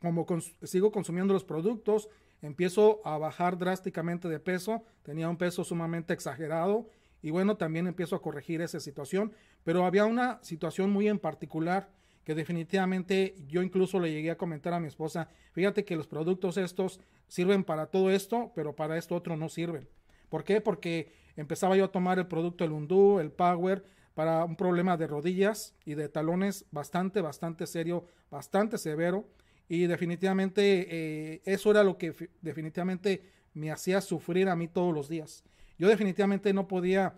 S1: como sigo consumiendo los productos, empiezo a bajar drásticamente de peso, tenía un peso sumamente exagerado y bueno, también empiezo a corregir esa situación, pero había una situación muy en particular que definitivamente yo incluso le llegué a comentar a mi esposa, fíjate que los productos estos sirven para todo esto, pero para esto otro no sirven. ¿Por qué? Porque empezaba yo a tomar el producto, el Undo, el Power, para un problema de rodillas y de talones bastante, bastante serio, bastante severo. Y definitivamente eh, eso era lo que definitivamente me hacía sufrir a mí todos los días. Yo definitivamente no podía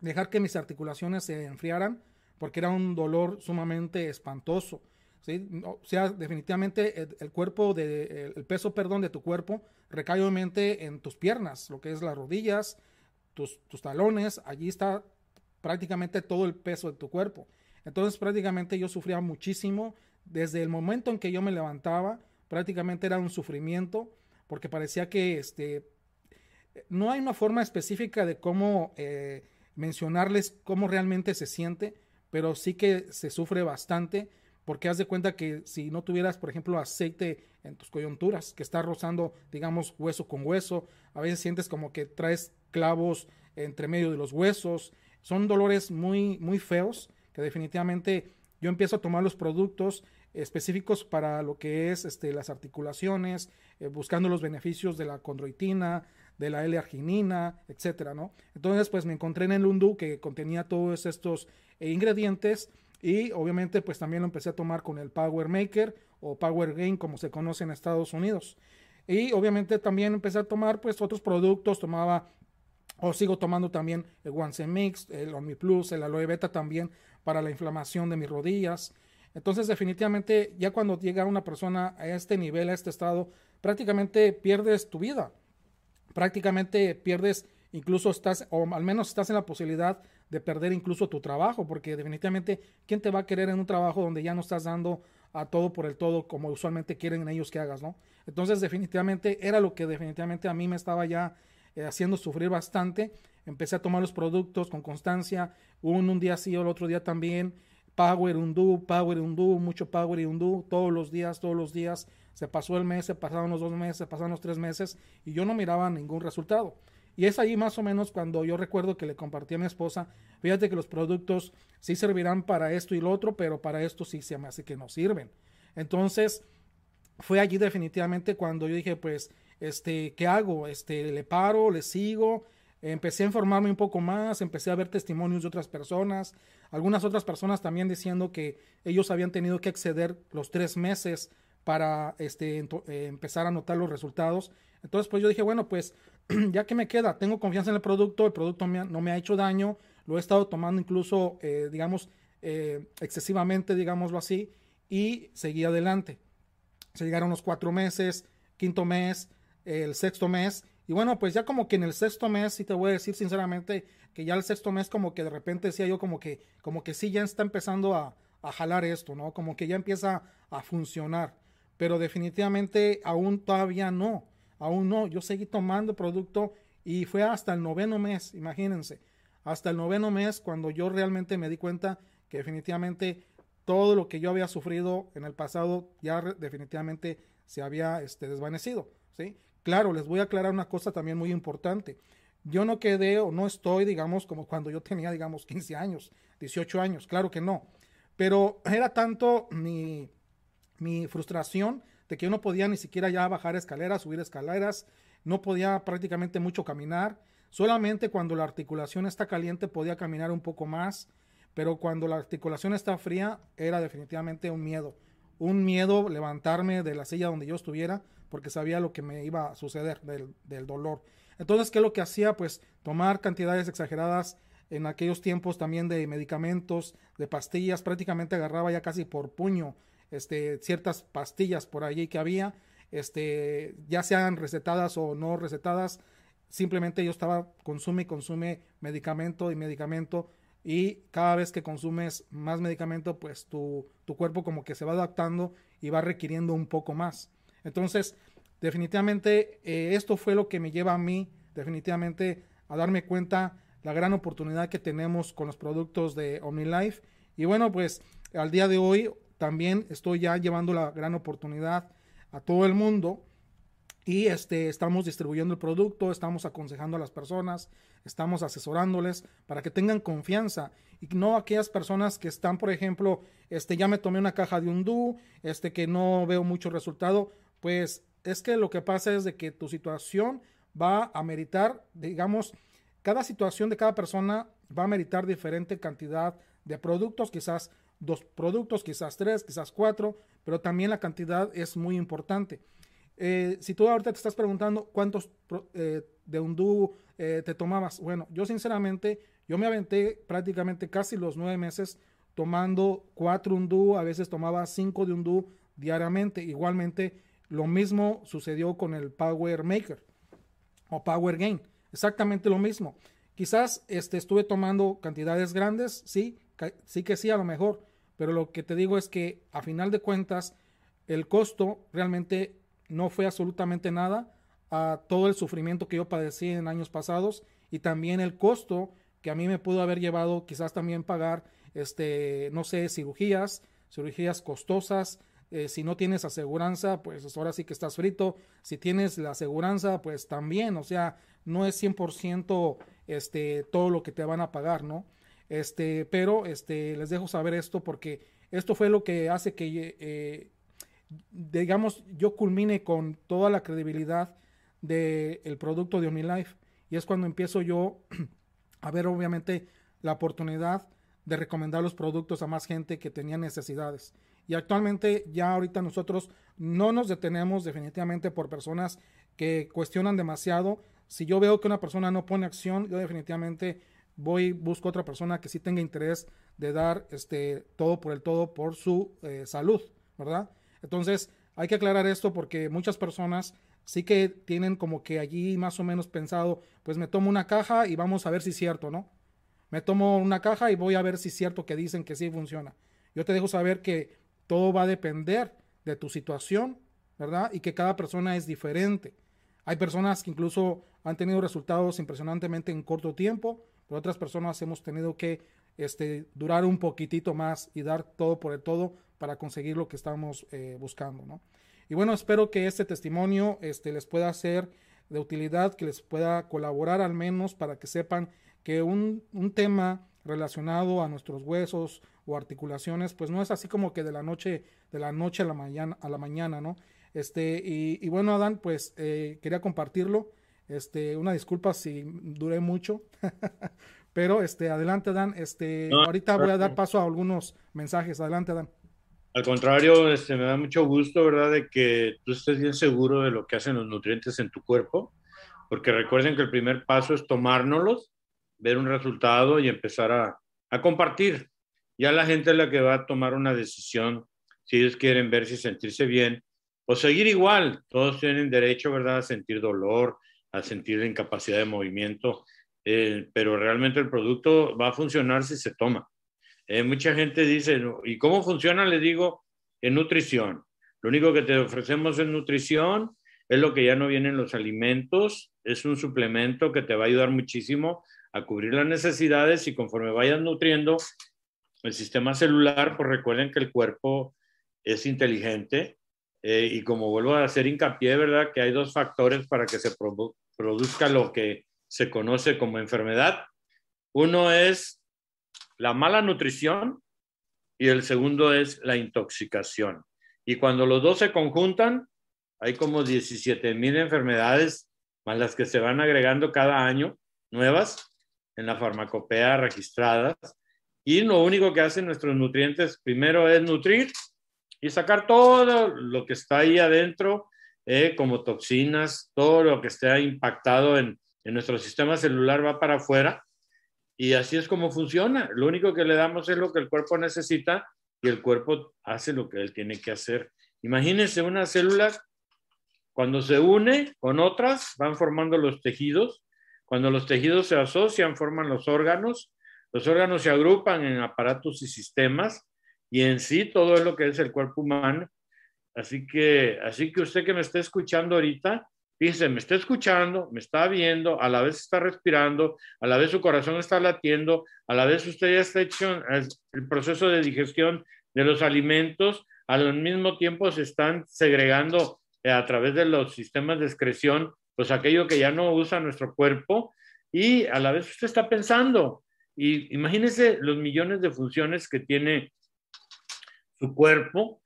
S1: dejar que mis articulaciones se enfriaran porque era un dolor sumamente espantoso. ¿sí? O sea, definitivamente el, cuerpo, de, el peso, perdón, de tu cuerpo recae obviamente en tus piernas, lo que es las rodillas, tus, tus talones, allí está prácticamente todo el peso de tu cuerpo. Entonces prácticamente yo sufría muchísimo desde el momento en que yo me levantaba, prácticamente era un sufrimiento porque parecía que este, no hay una forma específica de cómo eh, mencionarles cómo realmente se siente, pero sí que se sufre bastante porque haz de cuenta que si no tuvieras, por ejemplo, aceite en tus coyunturas, que está rozando, digamos, hueso con hueso, a veces sientes como que traes clavos entre medio de los huesos, son dolores muy, muy feos, que definitivamente yo empiezo a tomar los productos específicos para lo que es este, las articulaciones, eh, buscando los beneficios de la condroitina, de la L-arginina, etcétera, ¿no? Entonces, pues me encontré en el Undu que contenía todos estos eh, ingredientes y obviamente pues también lo empecé a tomar con el Power Maker o Power Gain como se conoce en Estados Unidos. Y obviamente también empecé a tomar pues otros productos, tomaba o sigo tomando también el One Mix, el Omni Plus, el Aloe Beta también para la inflamación de mis rodillas. Entonces definitivamente ya cuando llega una persona a este nivel, a este estado, prácticamente pierdes tu vida. Prácticamente pierdes, incluso estás, o al menos estás en la posibilidad de perder incluso tu trabajo, porque definitivamente, ¿quién te va a querer en un trabajo donde ya no estás dando a todo por el todo como usualmente quieren ellos que hagas, ¿no? Entonces, definitivamente era lo que definitivamente a mí me estaba ya eh, haciendo sufrir bastante. Empecé a tomar los productos con constancia, un, un día sí, el otro día también. Power Undo, Power Undo, mucho Power y Undo, todos los días, todos los días. Se pasó el mes, se pasaron los dos meses, se pasaron los tres meses y yo no miraba ningún resultado. Y es ahí más o menos cuando yo recuerdo que le compartí a mi esposa, fíjate que los productos sí servirán para esto y lo otro, pero para esto sí se me hace que no sirven. Entonces, fue allí definitivamente cuando yo dije, pues, este, ¿qué hago? Este, le paro, le sigo. Empecé a informarme un poco más, empecé a ver testimonios de otras personas, algunas otras personas también diciendo que ellos habían tenido que exceder los tres meses para este, eh, empezar a notar los resultados. Entonces, pues yo dije, bueno, pues ya que me queda, tengo confianza en el producto, el producto no me ha hecho daño, lo he estado tomando incluso, eh, digamos, eh, excesivamente, digámoslo así, y seguí adelante. Se llegaron los cuatro meses, quinto mes, el sexto mes, y bueno, pues ya como que en el sexto mes, sí te voy a decir sinceramente, que ya el sexto mes como que de repente decía yo como que, como que sí ya está empezando a, a jalar esto, ¿no? Como que ya empieza a funcionar, pero definitivamente aún todavía no aún no, yo seguí tomando producto y fue hasta el noveno mes, imagínense, hasta el noveno mes cuando yo realmente me di cuenta que definitivamente todo lo que yo había sufrido en el pasado ya definitivamente se había este, desvanecido, ¿sí? Claro, les voy a aclarar una cosa también muy importante. yo no quedé o no estoy, digamos, como cuando yo tenía, digamos, 15 años, 18 años, claro que no. Pero era tanto mi, mi frustración de que yo no podía ni siquiera ya bajar escaleras, subir escaleras, no podía prácticamente mucho caminar. Solamente cuando la articulación está caliente podía caminar un poco más, pero cuando la articulación está fría era definitivamente un miedo. Un miedo levantarme de la silla donde yo estuviera porque sabía lo que me iba a suceder del, del dolor. Entonces, ¿qué es lo que hacía? Pues tomar cantidades exageradas en aquellos tiempos también de medicamentos, de pastillas, prácticamente agarraba ya casi por puño este, ciertas pastillas por allí que había, este, ya sean recetadas o no recetadas, simplemente yo estaba consume y consume medicamento y medicamento y cada vez que consumes más medicamento, pues tu, tu cuerpo como que se va adaptando y va requiriendo un poco más. Entonces, definitivamente eh, esto fue lo que me lleva a mí, definitivamente, a darme cuenta la gran oportunidad que tenemos con los productos de OmniLife. Y bueno, pues al día de hoy también estoy ya llevando la gran oportunidad a todo el mundo y este, estamos distribuyendo el producto, estamos aconsejando a las personas, estamos asesorándoles para que tengan confianza y no aquellas personas que están, por ejemplo, este, ya me tomé una caja de un este, que no veo mucho resultado, pues es que lo que pasa es de que tu situación va a meritar, digamos, cada situación de cada persona va a meritar diferente cantidad de productos, quizás dos productos, quizás tres, quizás cuatro, pero también la cantidad es muy importante. Eh, si tú ahorita te estás preguntando cuántos eh, de un dúo eh, te tomabas, bueno, yo sinceramente, yo me aventé prácticamente casi los nueve meses tomando cuatro un dúo, a veces tomaba cinco de un dúo diariamente. Igualmente, lo mismo sucedió con el Power Maker o Power Gain, exactamente lo mismo. Quizás este, estuve tomando cantidades grandes, sí, sí que sí, a lo mejor, pero lo que te digo es que a final de cuentas el costo realmente no fue absolutamente nada a todo el sufrimiento que yo padecí en años pasados y también el costo que a mí me pudo haber llevado quizás también pagar este no sé cirugías cirugías costosas eh, si no tienes aseguranza pues ahora sí que estás frito si tienes la aseguranza pues también o sea no es 100% este todo lo que te van a pagar no este, pero este, les dejo saber esto porque esto fue lo que hace que, eh, digamos, yo culmine con toda la credibilidad del el producto de OmniLife. Y es cuando empiezo yo a ver, obviamente, la oportunidad de recomendar los productos a más gente que tenía necesidades. Y actualmente ya ahorita nosotros no nos detenemos definitivamente por personas que cuestionan demasiado. Si yo veo que una persona no pone acción, yo definitivamente voy, busco otra persona que sí tenga interés de dar este, todo por el todo por su eh, salud, ¿verdad? Entonces, hay que aclarar esto porque muchas personas sí que tienen como que allí más o menos pensado, pues me tomo una caja y vamos a ver si es cierto, ¿no? Me tomo una caja y voy a ver si es cierto que dicen que sí funciona. Yo te dejo saber que todo va a depender de tu situación, ¿verdad? Y que cada persona es diferente. Hay personas que incluso han tenido resultados impresionantemente en corto tiempo, pero otras personas hemos tenido que este, durar un poquitito más y dar todo por el todo para conseguir lo que estamos eh, buscando, ¿no? Y bueno, espero que este testimonio este, les pueda ser de utilidad, que les pueda colaborar al menos para que sepan que un, un tema relacionado a nuestros huesos o articulaciones, pues no es así como que de la noche, de la noche a la mañana, a la mañana, ¿no? Este, y, y bueno, Adán, pues eh, quería compartirlo. Este, una disculpa si duré mucho, pero este, adelante Dan, este, ahorita voy a dar paso a algunos mensajes, adelante Dan.
S2: Al contrario, este, me da mucho gusto, ¿verdad?, de que tú estés bien seguro de lo que hacen los nutrientes en tu cuerpo, porque recuerden que el primer paso es tomárnoslos, ver un resultado y empezar a, compartir. Ya la gente es la que va a tomar una decisión si ellos quieren ver si sentirse bien o seguir igual. Todos tienen derecho, ¿verdad?, a sentir dolor, a sentir incapacidad de movimiento, eh, pero realmente el producto va a funcionar si se toma. Eh, mucha gente dice, ¿y cómo funciona? Le digo, en nutrición. Lo único que te ofrecemos en nutrición es lo que ya no viene en los alimentos, es un suplemento que te va a ayudar muchísimo a cubrir las necesidades y conforme vayas nutriendo el sistema celular, pues recuerden que el cuerpo es inteligente eh, y como vuelvo a hacer hincapié, ¿verdad? Que hay dos factores para que se produzca lo que se conoce como enfermedad. Uno es la mala nutrición y el segundo es la intoxicación. Y cuando los dos se conjuntan, hay como 17 mil enfermedades más las que se van agregando cada año, nuevas, en la farmacopea registradas. Y lo único que hacen nuestros nutrientes primero es nutrir y sacar todo lo que está ahí adentro, eh, como toxinas, todo lo que esté impactado en, en nuestro sistema celular va para afuera. Y así es como funciona. Lo único que le damos es lo que el cuerpo necesita y el cuerpo hace lo que él tiene que hacer. Imagínense una célula cuando se une con otras, van formando los tejidos. Cuando los tejidos se asocian, forman los órganos. Los órganos se agrupan en aparatos y sistemas y en sí todo es lo que es el cuerpo humano. Así que, así que usted que me está escuchando ahorita, dice, me está escuchando, me está viendo, a la vez está respirando, a la vez su corazón está latiendo, a la vez usted ya está hecho el proceso de digestión de los alimentos, al mismo tiempo se están segregando eh, a través de los sistemas de excreción, pues aquello que ya no usa nuestro cuerpo y a la vez usted está pensando. Y imagínese los millones de funciones que tiene su cuerpo.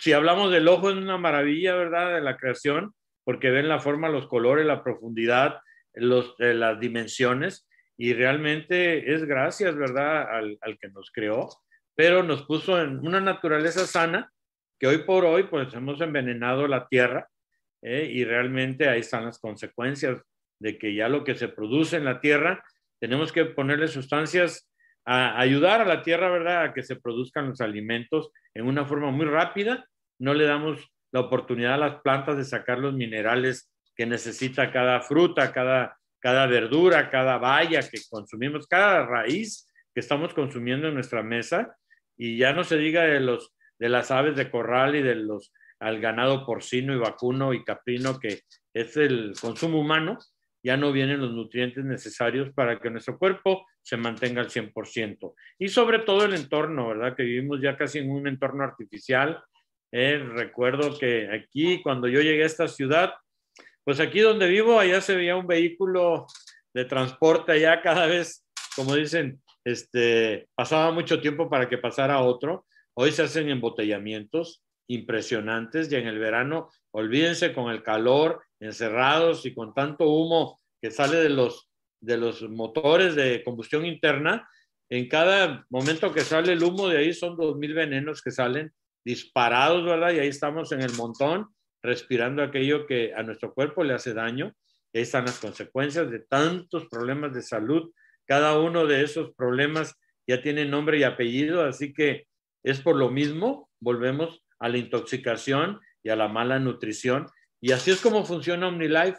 S2: Si hablamos del ojo, es una maravilla, ¿verdad? De la creación, porque ven la forma, los colores, la profundidad, los, eh, las dimensiones, y realmente es gracias, ¿verdad?, al, al, que nos creó, pero nos puso en una naturaleza sana, que hoy por hoy, pues hemos envenenado la tierra, ¿eh? y realmente ahí están las consecuencias de que ya lo que se produce en la tierra, tenemos que ponerle sustancias a ayudar a la tierra, ¿verdad?, a que se produzcan los alimentos en una forma muy rápida. No le damos la oportunidad a las plantas de sacar los minerales que necesita cada fruta, cada, cada verdura, cada valla que consumimos, cada raíz que estamos consumiendo en nuestra mesa. Y ya no se diga de, los, de las aves de corral y de los, al ganado porcino y vacuno y caprino, que es el consumo humano, ya no vienen los nutrientes necesarios para que nuestro cuerpo se mantenga al 100%. Y sobre todo el entorno, ¿verdad? Que vivimos ya casi en un entorno artificial. Eh, recuerdo que aquí, cuando yo llegué a esta ciudad, pues aquí donde vivo, allá se veía un vehículo de transporte, allá cada vez, como dicen, este, pasaba mucho tiempo para que pasara otro. Hoy se hacen embotellamientos impresionantes y en el verano, olvídense con el calor, encerrados y con tanto humo que sale de los, de los motores de combustión interna, en cada momento que sale el humo de ahí son dos mil venenos que salen disparados, ¿verdad? Y ahí estamos en el montón, respirando aquello que a nuestro cuerpo le hace daño. Ahí están las consecuencias de tantos problemas de salud. Cada uno de esos problemas ya tiene nombre y apellido, así que es por lo mismo, volvemos a la intoxicación y a la mala nutrición y así es como funciona OmniLife.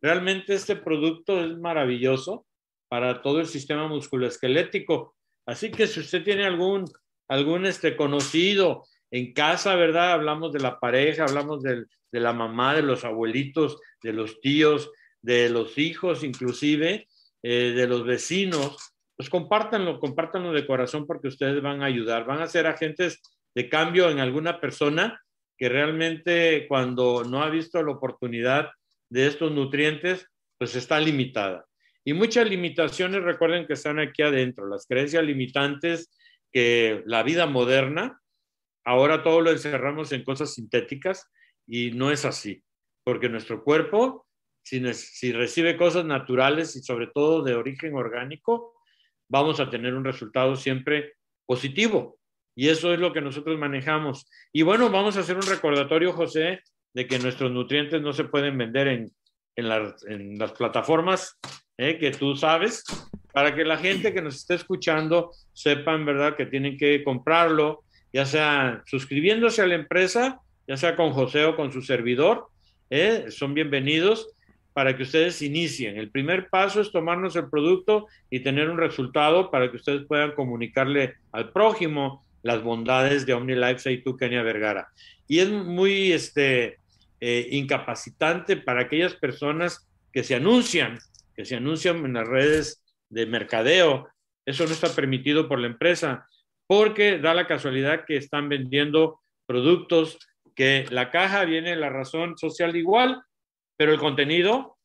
S2: Realmente este producto es maravilloso para todo el sistema musculoesquelético. Así que si usted tiene algún, algún este conocido en casa, ¿verdad? Hablamos de la pareja, hablamos de, de la mamá, de los abuelitos, de los tíos, de los hijos inclusive, eh, de los vecinos, pues compártanlo, compártanlo de corazón porque ustedes van a ayudar, van a ser agentes de cambio en alguna persona que realmente cuando no ha visto la oportunidad de estos nutrientes, pues está limitada. Y muchas limitaciones, recuerden que están aquí adentro, las creencias limitantes que la vida moderna, ahora todo lo encerramos en cosas sintéticas y no es así, porque nuestro cuerpo, si, si recibe cosas naturales y sobre todo de origen orgánico, vamos a tener un resultado siempre positivo. Y eso es lo que nosotros manejamos. Y bueno, vamos a hacer un recordatorio, José, de que nuestros nutrientes no se pueden vender en, en, las plataformas ¿eh? que tú sabes, para que la gente que nos esté escuchando sepan, ¿verdad?, que tienen que comprarlo, ya sea suscribiéndose a la empresa, ya sea con José o con su servidor, ¿eh? son bienvenidos para que ustedes inicien. El primer paso es tomarnos el producto y tener un resultado para que ustedes puedan comunicarle al prójimo las bondades de OmniLife Say tú, Kenia Vergara. Y es muy este, eh, incapacitante para aquellas personas que se anuncian, que se anuncian en las redes de mercadeo. Eso no está permitido por la empresa, porque da la casualidad que están vendiendo productos que la caja viene la razón social igual, pero el contenido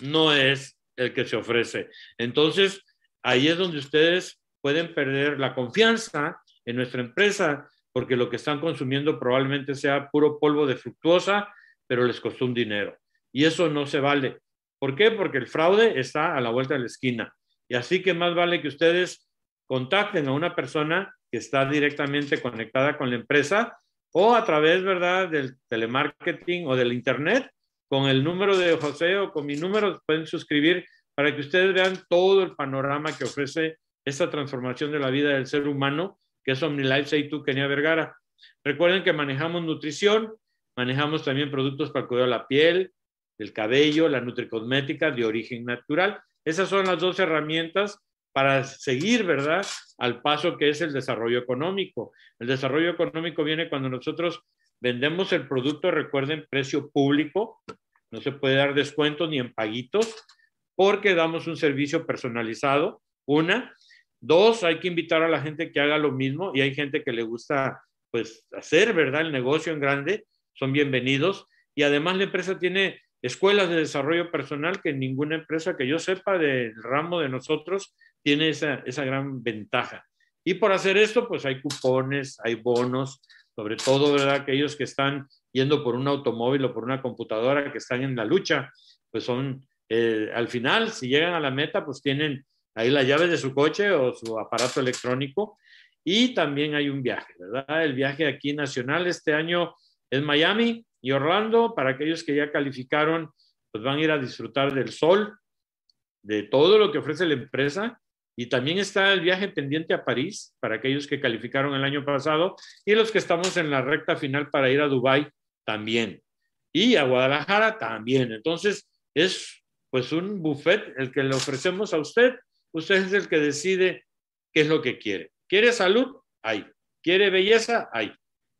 S2: no es el que se ofrece. Entonces, ahí es donde ustedes pueden perder la confianza en nuestra empresa, porque lo que están consumiendo probablemente sea puro polvo de fructuosa, pero les costó un dinero. Y eso no se vale. ¿Por qué? Porque el fraude está a la vuelta de la esquina. Y así que más vale que ustedes contacten a una persona que está directamente conectada con la empresa o a través, ¿verdad?, del telemarketing o del internet, con el número de José o con mi número, pueden suscribir para que ustedes vean todo el panorama que ofrece esta transformación de la vida del ser humano, que es OmniLife Seitu Kenia Vergara. Recuerden que manejamos nutrición, manejamos también productos para cuidar la piel, el cabello, la nutricosmética de origen natural. Esas son las dos herramientas para seguir, ¿verdad?, al paso que es el desarrollo económico. El desarrollo económico viene cuando nosotros vendemos el producto, recuerden, precio público, no se puede dar descuento ni en paguitos, porque damos un servicio personalizado, una. Dos, hay que invitar a la gente que haga lo mismo y hay gente que le gusta, pues, hacer, ¿verdad?, el negocio en grande, son bienvenidos. Y además la empresa tiene escuelas de desarrollo personal que ninguna empresa que yo sepa del ramo de nosotros tiene esa, esa gran ventaja. Y por hacer esto, pues hay cupones, hay bonos, sobre todo, ¿verdad? Aquellos que están yendo por un automóvil o por una computadora, que están en la lucha, pues son, eh, al final, si llegan a la meta, pues tienen ahí la llave de su coche o su aparato electrónico. Y también hay un viaje, ¿verdad? El viaje aquí nacional este año es Miami y Orlando. Para aquellos que ya calificaron, pues van a ir a disfrutar del sol, de todo lo que ofrece la empresa y también está el viaje pendiente a París para aquellos que calificaron el año pasado y los que estamos en la recta final para ir a Dubái también. Y a Guadalajara también. Entonces, es pues un buffet el que le ofrecemos a usted. Usted es el que decide qué es lo que quiere. ¿Quiere salud? Hay. ¿Quiere belleza? Hay.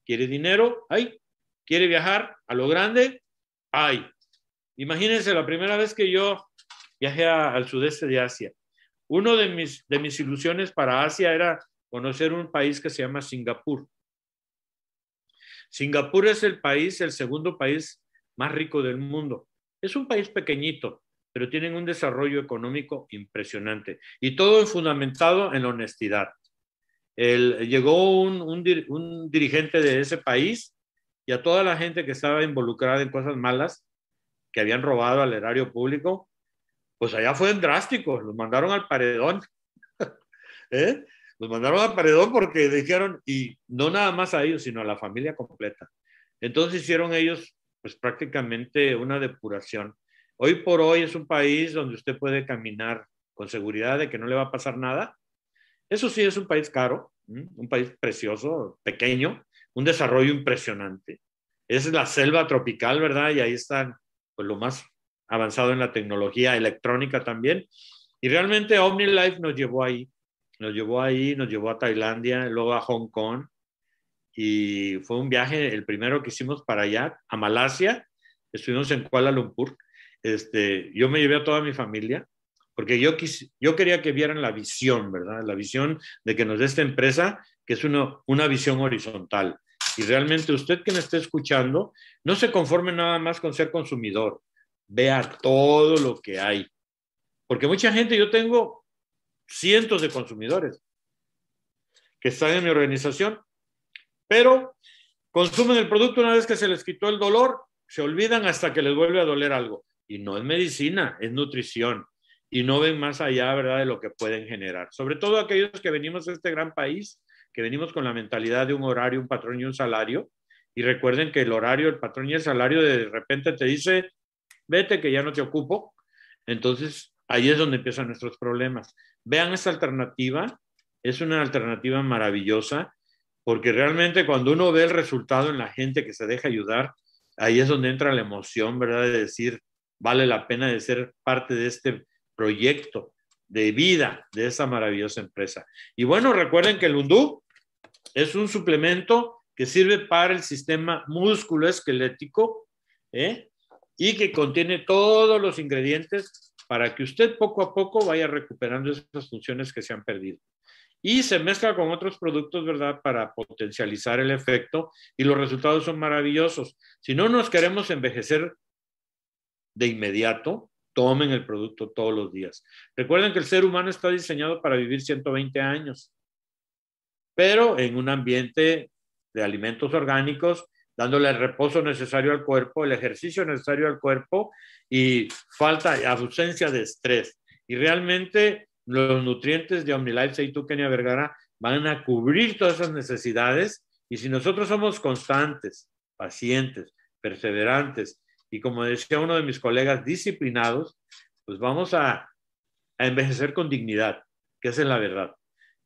S2: ¿Quiere dinero? Hay. ¿Quiere viajar a lo grande? Hay. Imagínense la primera vez que yo viajé al sudeste de Asia uno de mis, de mis ilusiones para Asia era conocer un país que se llama Singapur. Singapur es el país, el segundo país más rico del mundo. Es un país pequeñito, pero tienen un desarrollo económico impresionante y todo fundamentado en la honestidad. llegó un, dirigente de ese país y a toda la gente que estaba involucrada en cosas malas, que habían robado al erario público, pues allá fue drástico, los mandaron al paredón. ¿Eh? Los mandaron al paredón porque dijeron, y no nada más a ellos, sino a la familia completa. Entonces hicieron ellos, pues prácticamente una depuración. Hoy por hoy es un país donde usted puede caminar con seguridad de que no le va a pasar nada. Eso sí es un país caro, un país precioso, pequeño, un desarrollo impresionante. Es la selva tropical, ¿verdad? Y ahí están pues, lo más avanzado en la tecnología electrónica también. Y realmente OmniLife nos llevó ahí, nos llevó ahí, nos llevó a Tailandia, luego a Hong Kong. Y fue un viaje, el primero que hicimos para allá, a Malasia. Estuvimos en Kuala Lumpur. Este, yo me llevé a toda mi familia, porque yo, quería que vieran la visión, ¿verdad? La visión de que nos dé esta empresa, que es una visión horizontal. Y realmente usted que me esté escuchando, no se conforme nada más con ser consumidor vea todo lo que hay. Porque mucha gente, yo tengo cientos de consumidores que están en mi organización, pero consumen el producto una vez que se les quitó el dolor, se olvidan hasta que les vuelve a doler algo. Y no es medicina, es nutrición. Y no ven más allá, ¿verdad?, de lo que pueden generar. Sobre todo aquellos que venimos de este gran país, que venimos con la mentalidad de un horario, un patrón y un salario. Y recuerden que el horario, el patrón y el salario de repente te dice, vete que ya no te ocupo. Entonces, ahí es donde empiezan nuestros problemas. Vean esta alternativa, es una alternativa maravillosa, porque realmente cuando uno ve el resultado en la gente que se deja ayudar, ahí es donde entra la emoción, ¿verdad? De decir, vale la pena de ser parte de este proyecto de vida de esa maravillosa empresa. Y bueno, recuerden que el Undú es un suplemento que sirve para el sistema musculoesquelético, ¿eh? y que contiene todos los ingredientes para que usted poco a poco vaya recuperando esas funciones que se han perdido. Y se mezcla con otros productos, ¿verdad?, para potencializar el efecto y los resultados son maravillosos. Si no nos queremos envejecer de inmediato, tomen el producto todos los días. Recuerden que el ser humano está diseñado para vivir 120 años, pero en un ambiente de alimentos orgánicos, dándole el reposo necesario al cuerpo, el ejercicio necesario al cuerpo y falta, ausencia de estrés. Y realmente los nutrientes de OmniLife tú, Kenia Vergara van a cubrir todas esas necesidades y si nosotros somos constantes, pacientes, perseverantes y como decía uno de mis colegas, disciplinados, pues vamos a, envejecer con dignidad, que esa es la verdad.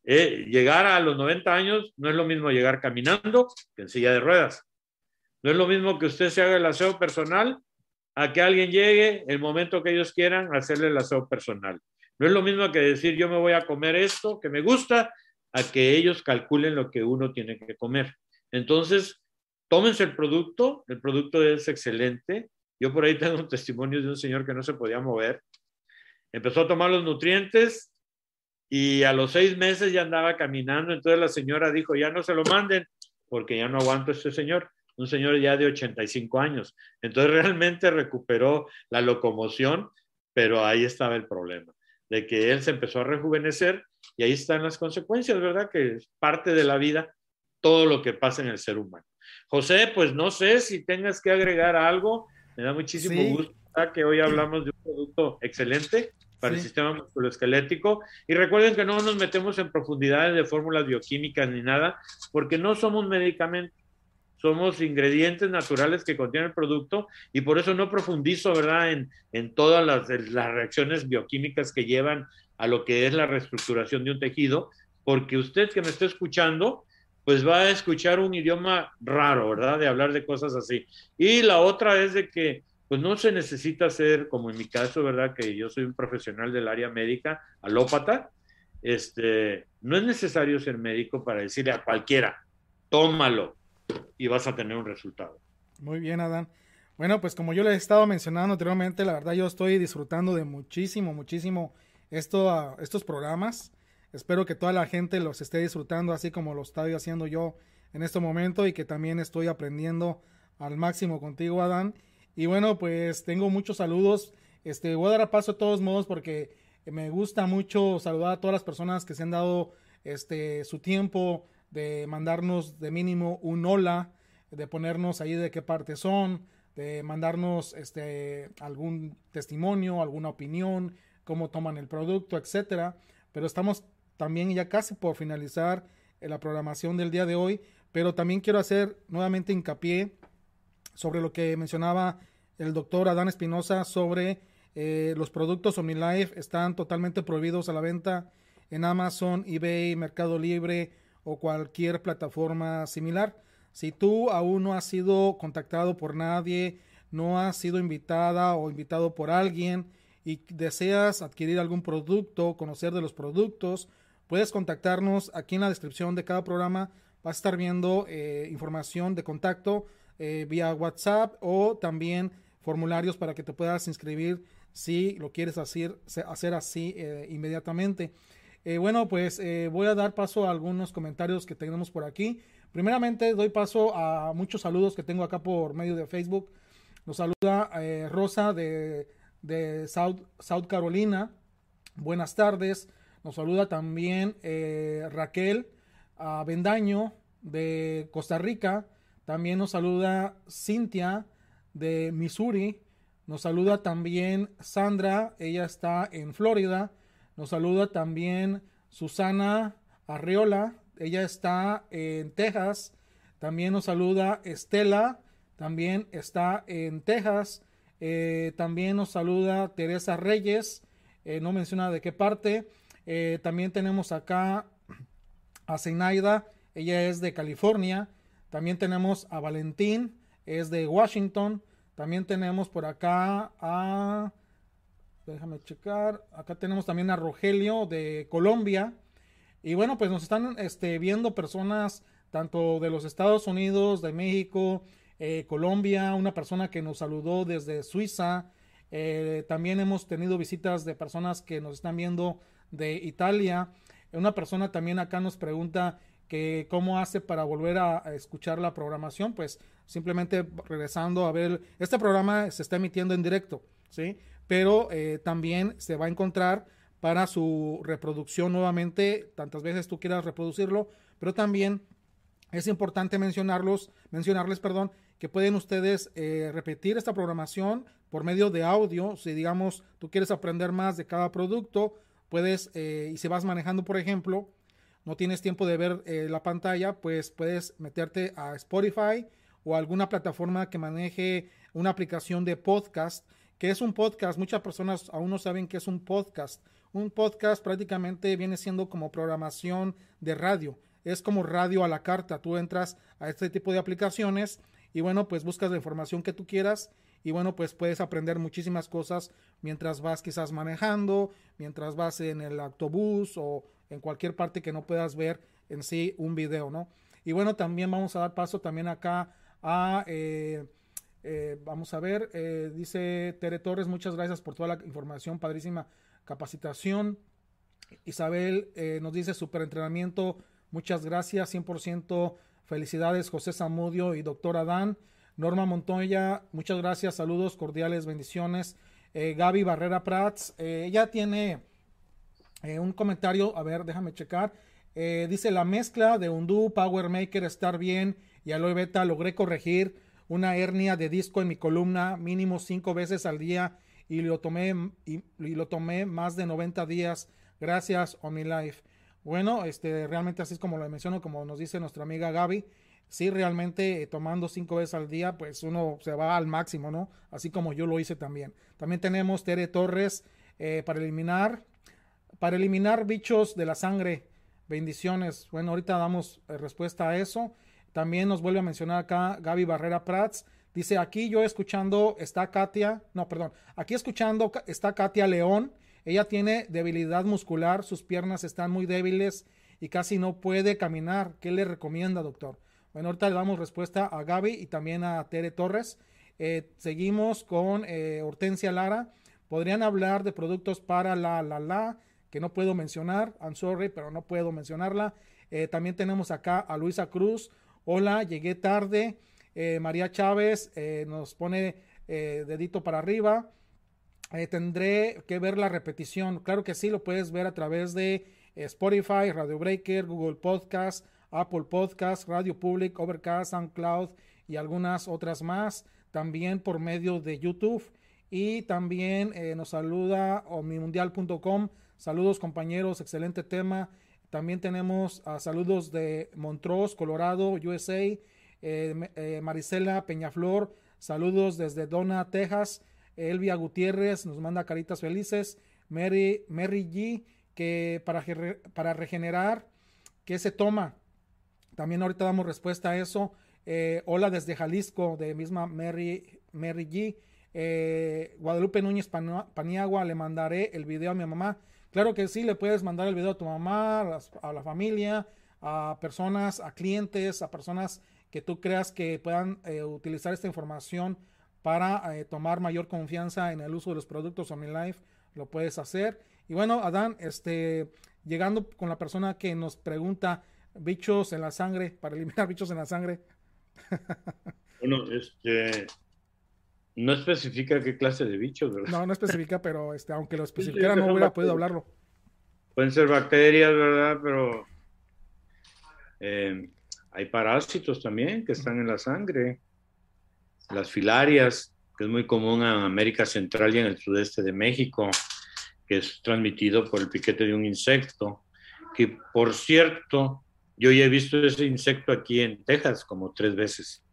S2: Eh, llegar a los 90 años no es lo mismo llegar caminando que en silla de ruedas. No es lo mismo que usted se haga el aseo personal a que alguien llegue el momento que ellos quieran a hacerle el aseo personal. No es lo mismo que decir yo me voy a comer esto que me gusta a que ellos calculen lo que uno tiene que comer. Entonces, tómense el producto, el producto es excelente. Yo por ahí tengo un testimonio de un señor que no se podía mover. Empezó a tomar los nutrientes y a los seis meses ya andaba caminando. Entonces la señora dijo, ya no se lo manden porque ya no aguanto a este señor. Un señor ya de 85 años. Entonces realmente recuperó la locomoción, pero ahí estaba el problema, de que él se empezó a rejuvenecer y ahí están las consecuencias, ¿verdad? Que es parte de la vida todo lo que pasa en el ser humano. José, pues no sé si tengas que agregar algo. Me da muchísimo gusto que hoy hablamos de un producto excelente para el sistema musculoesquelético. Y recuerden que no nos metemos en profundidades de fórmulas bioquímicas ni nada, porque no somos medicamentos, somos ingredientes naturales que contiene el producto y por eso no profundizo, ¿verdad?, en, en todas las, las reacciones bioquímicas que llevan a lo que es la reestructuración de un tejido, porque usted que me está escuchando, pues va a escuchar un idioma raro, ¿verdad? De hablar de cosas así. Y la otra es de que, pues no se necesita ser, como en mi caso, ¿verdad? Que yo soy un profesional del área médica, alópata, este, no es necesario ser médico para decirle a cualquiera, tómalo y vas a tener un resultado.
S1: Muy bien, Adán. Bueno, pues como yo les he estado mencionando anteriormente, la verdad yo estoy disfrutando de muchísimo, muchísimo esto, estos programas. Espero que toda la gente los esté disfrutando así como lo estoy haciendo yo en este momento y que también estoy aprendiendo al máximo contigo, Adán. Y bueno, pues tengo muchos saludos. Este, voy a dar paso de todos modos porque me gusta mucho saludar a todas las personas que se han dado este, su tiempo de mandarnos de mínimo un hola, de ponernos ahí de qué parte son, de mandarnos este, algún testimonio, alguna opinión, cómo toman el producto, etcétera. Pero estamos también ya casi por finalizar eh, la programación del día de hoy, pero también quiero hacer nuevamente hincapié sobre lo que mencionaba el doctor Adán Espinosa sobre eh, los productos OmniLife están totalmente prohibidos a la venta en Amazon, eBay, Mercado Libre o cualquier plataforma similar. Si tú aún no has sido contactado por nadie, no has sido invitada o invitado por alguien y deseas adquirir algún producto, conocer de los productos, puedes contactarnos aquí en la descripción de cada programa. Vas a estar viendo eh, información de contacto eh, vía WhatsApp o también formularios para que te puedas inscribir si lo quieres hacer, hacer así eh, inmediatamente. bueno, pues voy a dar paso a algunos comentarios que tenemos por aquí. Primeramente, doy paso a muchos saludos que tengo acá por medio de Facebook. Nos saluda Rosa de de South, South Carolina. Buenas tardes. Nos saluda también eh, Raquel Bendaño de Costa Rica. También nos saluda Cintia de Missouri. Nos saluda también Sandra, ella está en Florida. Nos saluda también Susana Arriola, ella está en Texas. También nos saluda Estela, también está en Texas. Eh, también nos saluda Teresa Reyes, eh, no menciona de qué parte. Eh, también tenemos acá a Zenaida, ella es de California. También tenemos a Valentín, es de Washington. También tenemos por acá a... Déjame checar. Acá tenemos también a Rogelio de Colombia. Y bueno, pues nos están este, viendo personas tanto de los Estados Unidos, de México, eh, Colombia, una persona que nos saludó desde Suiza. Eh, también hemos tenido visitas de personas que nos están viendo de Italia. Una persona también acá nos pregunta que cómo hace para volver a, escuchar la programación. Pues simplemente regresando a ver, este programa se está emitiendo en directo, ¿sí? pero eh, también se va a encontrar para su reproducción nuevamente, tantas veces tú quieras reproducirlo, pero también es importante mencionarlos, mencionarles, perdón, que pueden ustedes eh, repetir esta programación por medio de audio. Si digamos tú quieres aprender más de cada producto, puedes, eh, y si vas manejando, por ejemplo, no tienes tiempo de ver eh, la pantalla, pues puedes meterte a Spotify o alguna plataforma que maneje una aplicación de podcast. que es un podcast? Muchas personas aún no saben qué es un podcast. Un podcast prácticamente viene siendo como programación de radio. Es como radio a la carta. Tú entras a este tipo de aplicaciones y bueno, pues buscas la información que tú quieras y bueno, pues puedes aprender muchísimas cosas mientras vas quizás manejando, mientras vas en el autobús o en cualquier parte que no puedas ver en sí un video, ¿no? Y bueno, también vamos a dar paso también acá a, eh, eh, vamos a ver, eh, dice Tere Torres, muchas gracias por toda la información, padrísima capacitación. Isabel nos dice super entrenamiento, muchas gracias, 100% Felicidades, José Zamudio y doctor Adán. Norma Montoya, muchas gracias, saludos cordiales, bendiciones. Eh, Gaby Barrera Prats, eh, ella tiene eh, un comentario, a ver, déjame checar. dice la mezcla de Undo, Power Maker, estar bien y aloe beta, logré corregir una hernia de disco en mi columna mínimo cinco veces al día y lo tomé, y, lo tomé más de 90 días. Gracias, OmniLife. Bueno, este, realmente así es como lo menciono, como nos dice nuestra amiga Gaby. Sí, realmente eh, tomando cinco veces al día, pues uno se va al máximo, ¿no? Así como yo lo hice también. También tenemos Tere Torres eh, para eliminar, para eliminar bichos de la sangre. Bendiciones. Bueno, ahorita damos eh, respuesta a eso. También nos vuelve a mencionar acá Gaby Barrera Prats. Dice, aquí yo escuchando está Katia, no, perdón, aquí escuchando está Katia León ella tiene debilidad muscular, sus piernas están muy débiles y casi no puede caminar. ¿Qué le recomienda, doctor? Bueno, ahorita le damos respuesta a Gaby y también a Tere Torres. Eh, seguimos con eh, Hortensia Lara. Podrían hablar de productos para la la la que no puedo mencionar. I'm sorry, pero no puedo mencionarla. Eh, también tenemos acá a Luisa Cruz. Hola, llegué tarde. María Chávez nos pone dedito para arriba. Tendré que ver la repetición. Claro que sí, lo puedes ver a través de Spotify, Radio Breaker, Google Podcast, Apple Podcast, Radio Public, Overcast, SoundCloud y algunas otras más. También por medio de YouTube. Y también eh, nos saluda omnimundial.com. Saludos compañeros, excelente tema. También tenemos ah, saludos de Montrose, Colorado, USA. Marisela Peñaflor, saludos desde Donna, Texas. Elvia Gutiérrez nos manda caritas felices. Mary, Mary G, que para, para regenerar, ¿qué se toma? También ahorita damos respuesta a eso. Eh, hola desde Jalisco, de misma Mary, Mary G. Eh, Guadalupe Núñez Paniagua, le mandaré el video a mi mamá. Claro que sí, le puedes mandar el video a tu mamá, a, la familia, a personas, a clientes, a personas que tú creas que puedan eh, utilizar esta información para tomar mayor confianza en el uso de los productos OmniLife, lo puedes hacer. Y bueno, Adán, este, llegando con la persona que nos pregunta bichos en la sangre, para eliminar bichos en la sangre.
S2: bueno, este, no especifica qué clase de bichos, ¿verdad?
S1: No, no especifica, pero este, aunque lo especificara, no hubiera podido hablarlo.
S2: Pueden ser bacterias, ¿verdad? Pero eh, hay parásitos también que están en la sangre las filarias, que es muy común en América Central y en el sudeste de México, que es transmitido por el piquete de un insecto, que por cierto, yo ya he visto ese insecto aquí en Texas como tres veces.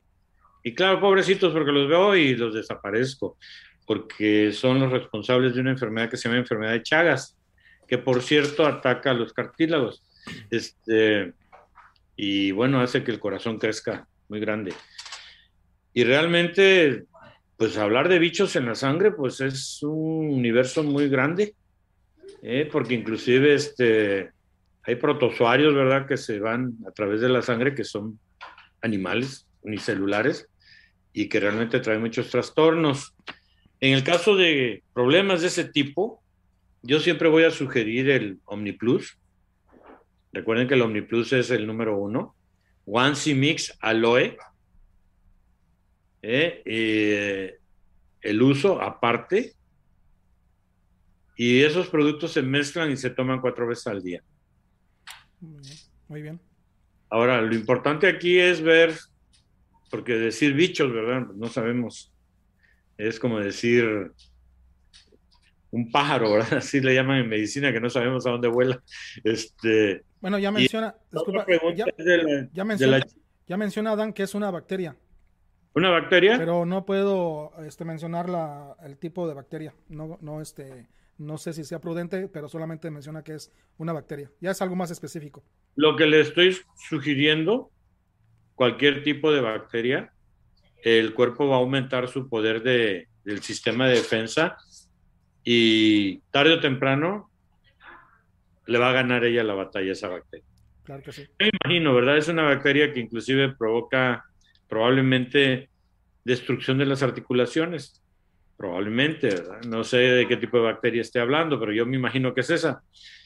S2: Y claro, pobrecitos, porque los veo y los desaparezco, porque son los responsables de una enfermedad que se llama enfermedad de Chagas, que por cierto ataca a los cartílagos. Este, y bueno, hace que el corazón crezca muy grande. Y realmente, pues hablar de bichos en la sangre, pues es un universo muy grande, ¿eh? porque inclusive este, hay protozoarios, ¿verdad?, que se van a través de la sangre, que son animales unicelulares y que realmente traen muchos trastornos. En el caso de problemas de ese tipo, yo siempre voy a sugerir el OmniPlus. Recuerden que el OmniPlus es el número uno. One Mix Aloe, ¿eh? el uso aparte y esos productos se mezclan y se toman cuatro veces al día.
S1: Muy bien.
S2: Ahora, lo importante aquí es ver, porque decir bichos, ¿verdad? No sabemos. Es como decir un pájaro, ¿verdad? Así le llaman en medicina, que no sabemos a dónde vuela. Este,
S1: bueno, ya menciona, disculpa, ya, ya, menciona, ya menciona Dan que es una bacteria.
S2: ¿Una bacteria?
S1: Pero no puedo este, mencionar la, el tipo de bacteria. No, no, este, no sé si sea prudente, pero solamente menciona que es una bacteria. Ya es algo más específico.
S2: Lo que le estoy sugiriendo, cualquier tipo de bacteria, el cuerpo va a aumentar su poder de, del sistema de defensa y tarde o temprano le va a ganar ella la batalla a esa bacteria.
S1: Claro que sí.
S2: Me imagino, ¿verdad? Es una bacteria que inclusive provoca probablemente destrucción de las articulaciones. Probablemente. No sé de qué tipo de bacteria esté hablando, pero yo me imagino que es esa.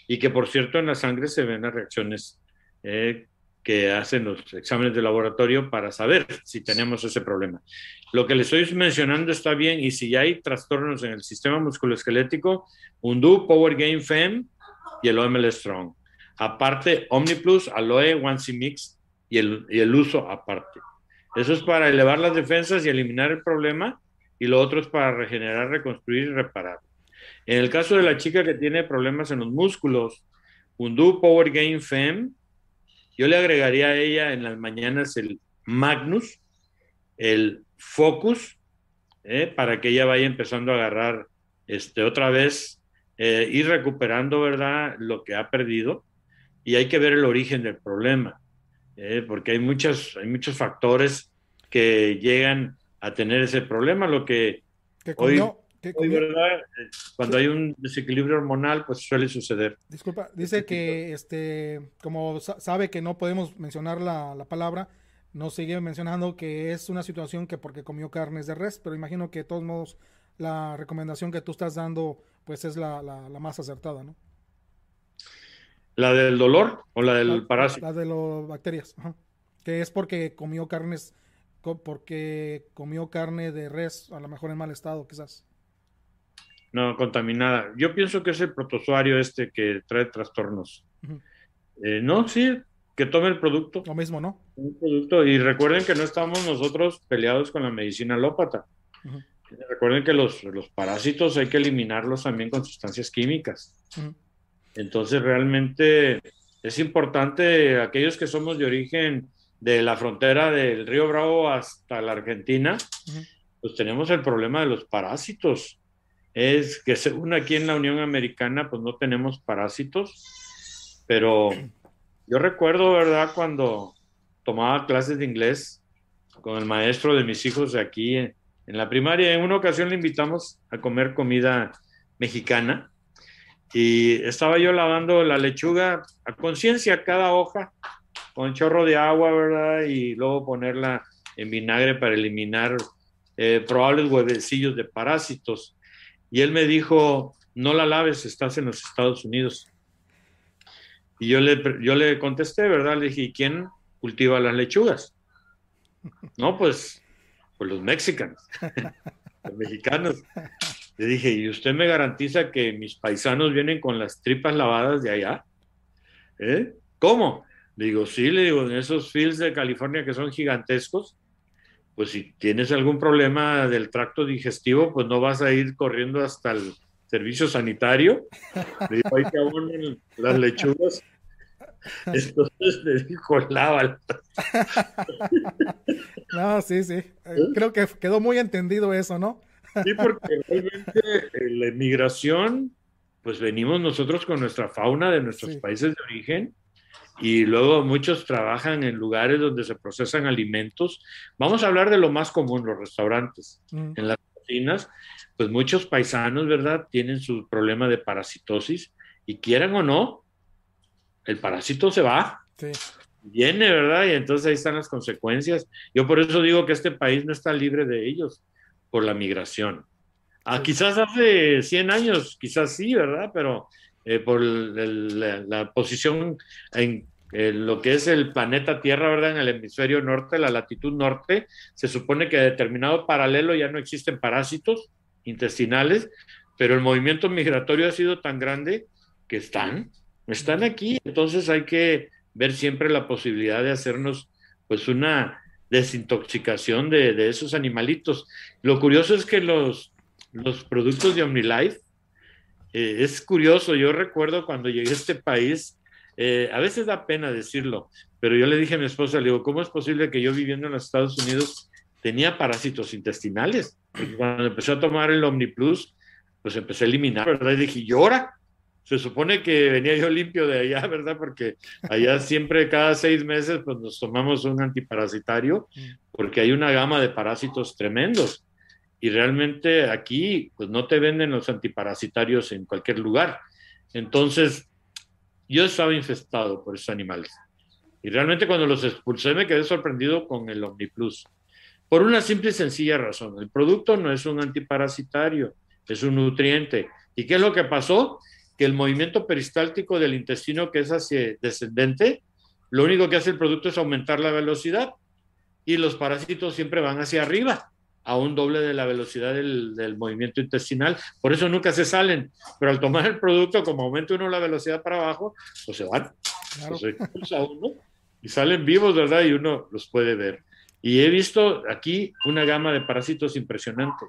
S2: Y que por cierto en la sangre se ven las reacciones eh, que hacen los exámenes de laboratorio para saber si tenemos ese problema. Lo que le estoy mencionando está bien y si hay trastornos en el sistema musculoesquelético, Undo, Power Game FEM y el OML Strong. Aparte, OmniPlus, Aloe, One Mix y el, y el uso aparte. Eso es para elevar las defensas y eliminar el problema y lo otro es para regenerar, reconstruir y reparar. En el caso de la chica que tiene problemas en los músculos, Undo Power Gain FEM yo le agregaría a ella en las mañanas el Magnus, el Focus, eh, para que ella vaya empezando a agarrar este, otra vez, eh, recuperando, ¿verdad?, lo que ha perdido. Y hay que ver el origen del problema, eh, porque hay, muchas, hay muchos factores que llegan a tener ese problema, lo que, hoy, ¿verdad? Cuando hay un desequilibrio hormonal, pues suele suceder.
S1: Disculpa, dice que este, como sabe que no podemos mencionar la, la, palabra, nos sigue mencionando que es una situación que porque comió carnes de res, pero imagino que de todos modos la recomendación que tú estás dando, pues es la, la, más acertada, ¿no?
S2: ¿La del dolor o la del parásito?
S1: La de las bacterias, que es porque comió carnes, porque comió carne de res, a lo mejor en mal estado, quizás
S2: no contaminada. Yo pienso que es el protozoario este que trae trastornos. Eh, no, sí, que tome el producto.
S1: Lo mismo, ¿no?
S2: Un producto. Y recuerden que no estamos nosotros peleados con la medicina alópata. Recuerden que los, los, parásitos hay que eliminarlos también con sustancias químicas. Entonces, realmente es importante, aquellos que somos de origen de la frontera del río Bravo hasta la Argentina, pues tenemos el problema de los parásitos es que según aquí en la Unión Americana, pues no tenemos parásitos, pero yo recuerdo, ¿verdad?, cuando tomaba clases de inglés con el maestro de mis hijos de aquí en, la primaria, en una ocasión le invitamos a comer comida mexicana y estaba yo lavando la lechuga a conciencia cada hoja con chorro de agua, ¿verdad? Y luego ponerla en vinagre para eliminar eh, probables huevecillos de parásitos. Y él me dijo, no la laves, estás en los Estados Unidos. Y yo le, yo le contesté, ¿verdad? Le dije, ¿y quién cultiva las lechugas? No, pues, pues los mexicanos, los mexicanos. Le dije, ¿y usted me garantiza que mis paisanos vienen con las tripas lavadas de allá? ¿Eh? ¿Cómo? Le digo, sí, le digo, en esos fields de California que son gigantescos, pues si tienes algún problema del tracto digestivo, pues no vas a ir corriendo hasta el servicio sanitario. Le digo, ahí te abonan las lechugas. Entonces le dijo, lávala.
S1: No, sí, sí. Creo que quedó muy entendido eso, ¿no?
S2: Sí, porque realmente eh, la inmigración, pues venimos nosotros con nuestra fauna de nuestros países de origen y luego muchos trabajan en lugares donde se procesan alimentos. Vamos a hablar de lo más común, los restaurantes. Mm. En las cocinas, pues muchos paisanos, ¿verdad? Tienen su problema de parasitosis y quieran o no, el parásito se va. Sí. Viene, ¿verdad? Y entonces ahí están las consecuencias. Yo por eso digo que este país no está libre de ellos por la migración. Ah, quizás hace 100 años, quizás sí, ¿verdad? Pero eh, por la, posición en, lo que es el planeta Tierra, ¿verdad? En el hemisferio norte, la latitud norte, se supone que a determinado paralelo ya no existen parásitos intestinales, pero el movimiento migratorio ha sido tan grande que están, están aquí, entonces hay que ver siempre la posibilidad de hacernos pues una desintoxicación de, esos animalitos. Lo curioso es que los, los productos de OmniLife, eh, es curioso, yo recuerdo cuando llegué a este país, eh, a veces da pena decirlo, pero yo le dije a mi esposa, le digo, ¿cómo es posible que yo viviendo en los Estados Unidos tenía parásitos intestinales? cuando empecé a tomar el OmniPlus, pues empecé a eliminar, ¿verdad? Y dije, ¿llora? Se supone que venía yo limpio de allá, ¿verdad? Porque allá siempre cada seis meses pues nos tomamos un antiparasitario mm. porque hay una gama de parásitos tremendos. Y realmente aquí pues no te venden los antiparasitarios en cualquier lugar. Entonces, yo estaba infestado por esos animales. Y realmente cuando los expulsé me quedé sorprendido con el OmniPlus. Por una simple y sencilla razón. El producto no es un antiparasitario, es un nutriente. ¿Y qué es lo que pasó? que el movimiento peristáltico del intestino que es hacia descendente, lo único que hace el producto es aumentar la velocidad y los parásitos siempre van hacia arriba, a un doble de la velocidad del, movimiento intestinal. Por eso nunca se salen, pero al tomar el producto, como aumenta uno la velocidad para abajo, pues se van, pues se uno y salen vivos, ¿verdad? Y uno los puede ver. Y he visto aquí una gama de parásitos impresionante.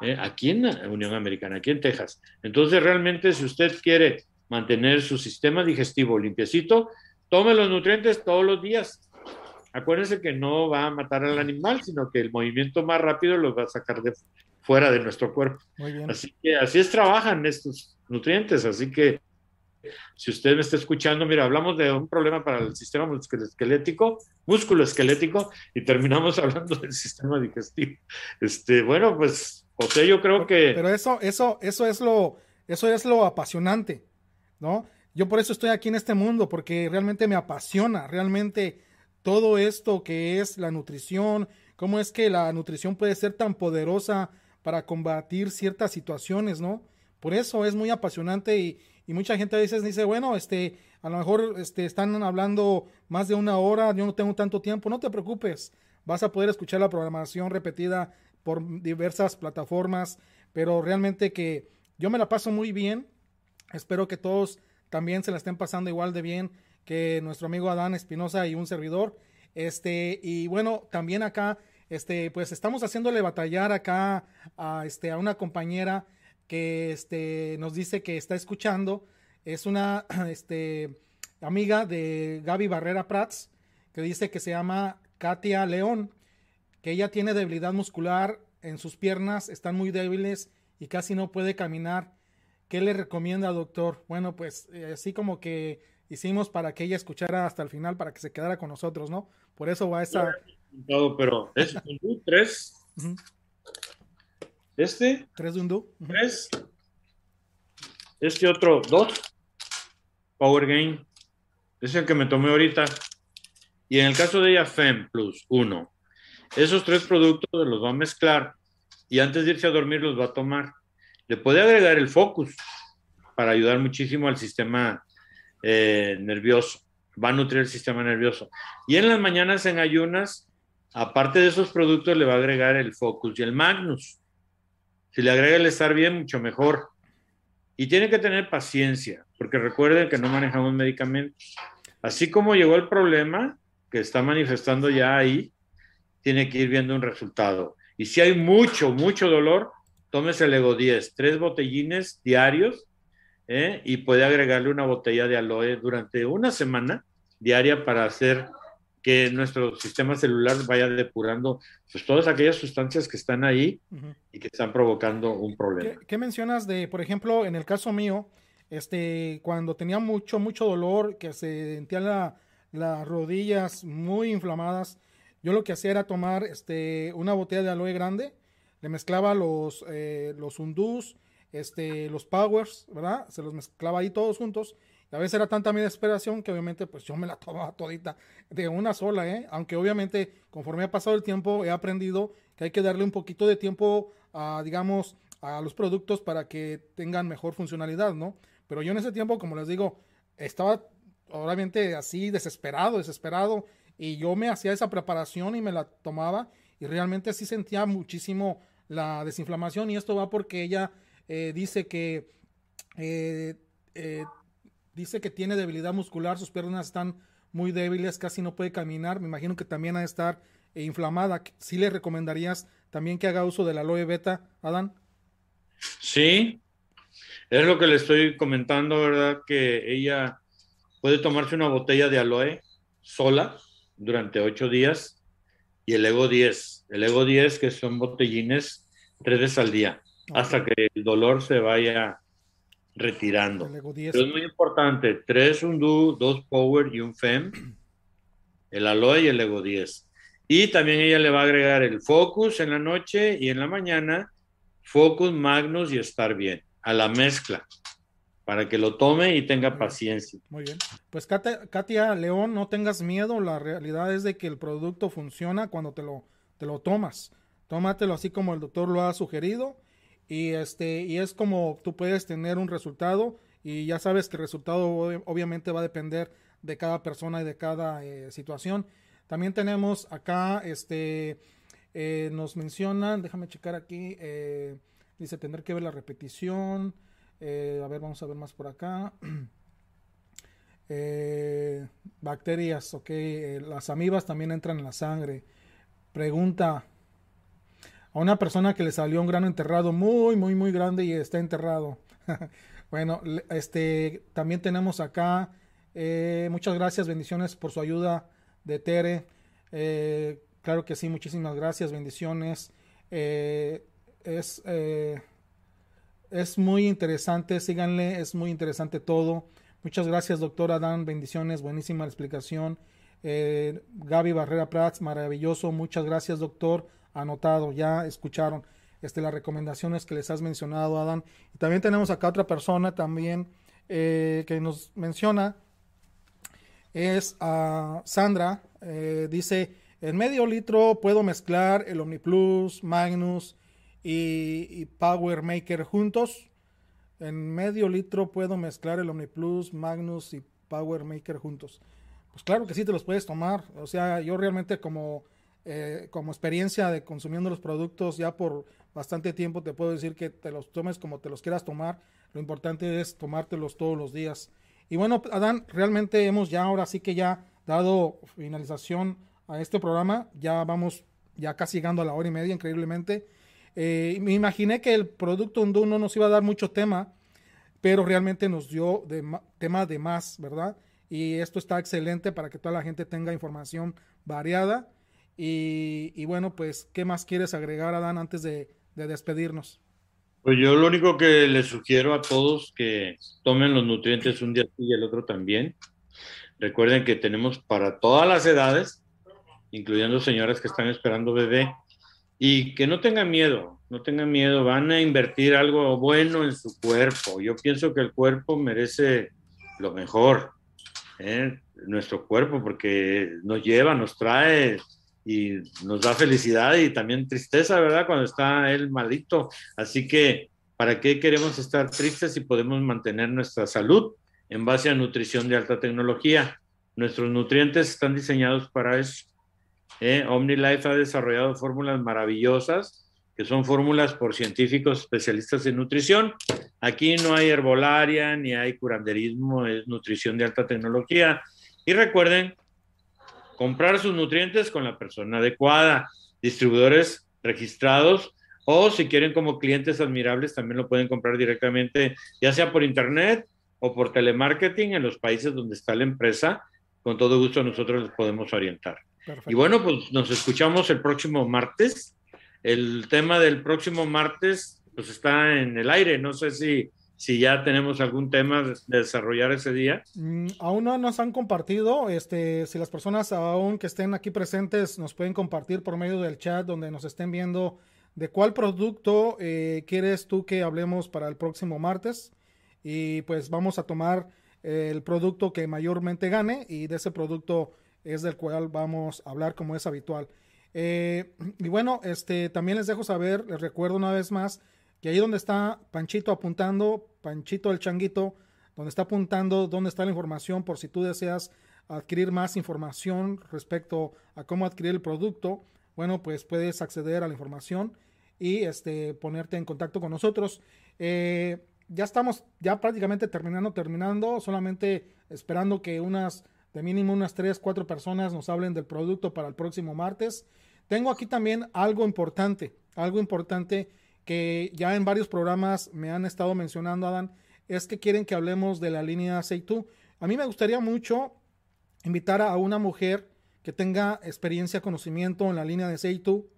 S2: ¿eh? aquí en la Unión Americana, aquí en Texas. Entonces, realmente, si usted quiere mantener su sistema digestivo limpiecito, tome los nutrientes todos los días. Acuérdense que no va a matar al animal, sino que el movimiento más rápido los va a sacar de fuera de nuestro cuerpo. Así que así es trabajan estos nutrientes, así que si usted me está escuchando, mira, hablamos de un problema para el sistema musculoesquelético, músculo esquelético, y terminamos hablando del sistema digestivo. Este, bueno, pues, José, yo creo que.
S1: Pero eso, eso, eso es lo, eso es lo apasionante, ¿no? Yo por eso estoy aquí en este mundo, porque realmente me apasiona, realmente todo esto que es la nutrición, cómo es que la nutrición puede ser tan poderosa para combatir ciertas situaciones, ¿no? Por eso es muy apasionante y, y mucha gente a veces dice, bueno, este, a lo mejor este, están hablando más de una hora, yo no tengo tanto tiempo, no te preocupes, vas a poder escuchar la programación repetida por diversas plataformas, pero realmente que yo me la paso muy bien, espero que todos también se la estén pasando igual de bien que nuestro amigo Adán Espinosa y un servidor, este, y bueno, también acá, este, pues estamos haciéndole batallar acá a, este, a una compañera, que este, nos dice que está escuchando. Es una este, amiga de Gaby Barrera Prats, que dice que se llama Katia León, que ella tiene debilidad muscular en sus piernas, están muy débiles y casi no puede caminar. ¿Qué le recomienda, doctor? Bueno, pues eh, así como que hicimos para que ella escuchara hasta el final, para que se quedara con nosotros, ¿no? Por eso va esa...
S2: pero es tres. Este.
S1: Tres de
S2: Tres. Este otro, dos. Power Gain. Es el que me tomé ahorita. Y en el caso de ella, FEM Plus, uno. Esos tres productos los va a mezclar y antes de irse a dormir los va a tomar. Le puede agregar el Focus para ayudar muchísimo al sistema eh, nervioso. Va a nutrir el sistema nervioso. Y en las mañanas en ayunas, aparte de esos productos, le va a agregar el Focus y el Magnus. Si le agrega el estar bien, mucho mejor. Y tiene que tener paciencia, porque recuerden que no manejamos medicamentos. Así como llegó el problema que está manifestando ya ahí, tiene que ir viendo un resultado. Y si hay mucho, mucho dolor, tómese el Ego 10, tres botellines diarios, ¿eh? y puede agregarle una botella de aloe durante una semana diaria para hacer que nuestro sistema celular vaya depurando pues, todas aquellas sustancias que están ahí y que están provocando un problema.
S1: ¿Qué, mencionas de, por ejemplo, en el caso mío, este, cuando tenía mucho, mucho dolor, que se sentían las rodillas muy inflamadas, yo lo que hacía era tomar este, una botella de aloe grande, le mezclaba los, eh, los undus, este, los powers, ¿verdad? Se los mezclaba ahí todos juntos a veces era tanta mi desesperación que obviamente pues yo me la tomaba todita de una sola, ¿eh? Aunque obviamente conforme ha pasado el tiempo he aprendido que hay que darle un poquito de tiempo a, digamos, a los productos para que tengan mejor funcionalidad, ¿no? Pero yo en ese tiempo, como les digo, estaba obviamente así desesperado, desesperado, y yo me hacía esa preparación y me la tomaba y realmente sí sentía muchísimo la desinflamación y esto va porque ella eh, dice que eh, dice que tiene debilidad muscular, sus piernas están muy débiles, casi no puede caminar. Me imagino que también ha de estar inflamada. ¿Sí le recomendarías también que haga uso de la aloe beta, Adán?
S2: Sí, es lo que le estoy comentando, ¿verdad? Que ella puede tomarse una botella de aloe sola durante ocho días y el Ego 10. El Ego 10, que son botellines tres veces al día, hasta que el dolor se vaya retirando. es muy importante, tres Undu, dos Power y un FEM, el Aloe y el Ego 10. Y también ella le va a agregar el Focus en la noche y en la mañana, Focus, Magnus y estar bien, a la mezcla, para que lo tome y tenga paciencia.
S1: Muy bien. Pues Katia, León, no tengas miedo, la realidad es de que el producto funciona cuando te lo, te lo tomas. Tómatelo así como el doctor lo ha sugerido y este y es como tú puedes tener un resultado y ya sabes que el resultado obviamente va a depender de cada persona y de cada eh, situación. También tenemos acá este eh, nos mencionan déjame checar aquí eh, dice tener que ver la repetición a ver vamos a ver más por acá. Bacterias ok las amibas también entran en la sangre. Pregunta a una persona que le salió un grano enterrado muy, muy, muy grande y está enterrado. bueno, este, también tenemos acá, eh, muchas gracias, bendiciones por su ayuda de Tere. Eh, claro que sí, muchísimas gracias, bendiciones. Eh, es, es muy interesante, síganle, es muy interesante todo. Muchas gracias, doctor Adán, bendiciones, buenísima la explicación. Gaby Barrera Prats, maravilloso, muchas gracias, doctor anotado, ya escucharon este, las recomendaciones que les has mencionado, Adán. Y también tenemos acá otra persona también eh, que nos menciona, es a Sandra, eh, dice, en medio litro puedo mezclar el OmniPlus, Magnus y, y, Power Maker juntos. En medio litro puedo mezclar el OmniPlus, Magnus y Power Maker juntos. Pues claro que sí te los puedes tomar. O sea, yo realmente como eh, como experiencia de consumiendo los productos ya por bastante tiempo, te puedo decir que te los tomes como te los quieras tomar. Lo importante es tomártelos todos los días. Y bueno, Adán, realmente hemos ya ahora sí que ya dado finalización a este programa. Ya vamos ya casi llegando a la hora y media, increíblemente. Eh, me imaginé que el producto no nos iba a dar mucho tema, pero realmente nos dio de tema de más, ¿verdad? Y esto está excelente para que toda la gente tenga información variada y, bueno, pues, ¿qué más quieres agregar, Adán, antes de, despedirnos?
S2: Pues yo lo único que les sugiero a todos que tomen los nutrientes un día y el otro también. Recuerden que tenemos para todas las edades, incluyendo señoras que están esperando bebé, y que no tengan miedo, no tengan miedo, van a invertir algo bueno en su cuerpo. Yo pienso que el cuerpo merece lo mejor, ¿eh? nuestro cuerpo, porque nos lleva, nos trae y nos da felicidad y también tristeza, ¿verdad? Cuando está él malito. Así que, ¿para qué queremos estar tristes si podemos mantener nuestra salud en base a nutrición de alta tecnología? Nuestros nutrientes están diseñados para eso. ¿eh? OmniLife ha desarrollado fórmulas maravillosas, que son fórmulas por científicos especialistas en nutrición. Aquí no hay herbolaria ni hay curanderismo, es nutrición de alta tecnología. Y recuerden comprar sus nutrientes con la persona adecuada, distribuidores registrados o si quieren como clientes admirables también lo pueden comprar directamente, ya sea por internet o por telemarketing en los países donde está la empresa. Con todo gusto nosotros les podemos orientar. Y bueno, pues nos escuchamos el próximo martes. El tema del próximo martes pues está en el aire. No sé si si ya tenemos algún tema de, desarrollar ese día.
S1: Mm, aún no nos han compartido, este, si las personas aún que estén aquí presentes nos pueden compartir por medio del chat donde nos estén viendo de cuál producto eh, quieres tú que hablemos para el próximo martes y pues vamos a tomar el producto que mayormente gane y de ese producto es del cual vamos a hablar como es habitual. Eh, y bueno, este, también les dejo saber, les recuerdo una vez más, y ahí donde está Panchito apuntando, Panchito el changuito, donde está apuntando dónde está la información por si tú deseas adquirir más información respecto a cómo adquirir el producto, bueno, pues puedes acceder a la información y este, ponerte en contacto con nosotros. Eh, ya estamos ya prácticamente terminando, terminando, solamente esperando que unas, de mínimo unas 3, 4 personas nos hablen del producto para el próximo martes. Tengo aquí también algo importante, algo importante que ya en varios programas me han estado mencionando, Adán, es que quieren que hablemos de la línea Seitu. A mí me gustaría mucho invitar a una mujer que tenga experiencia, conocimiento en la línea de Seitu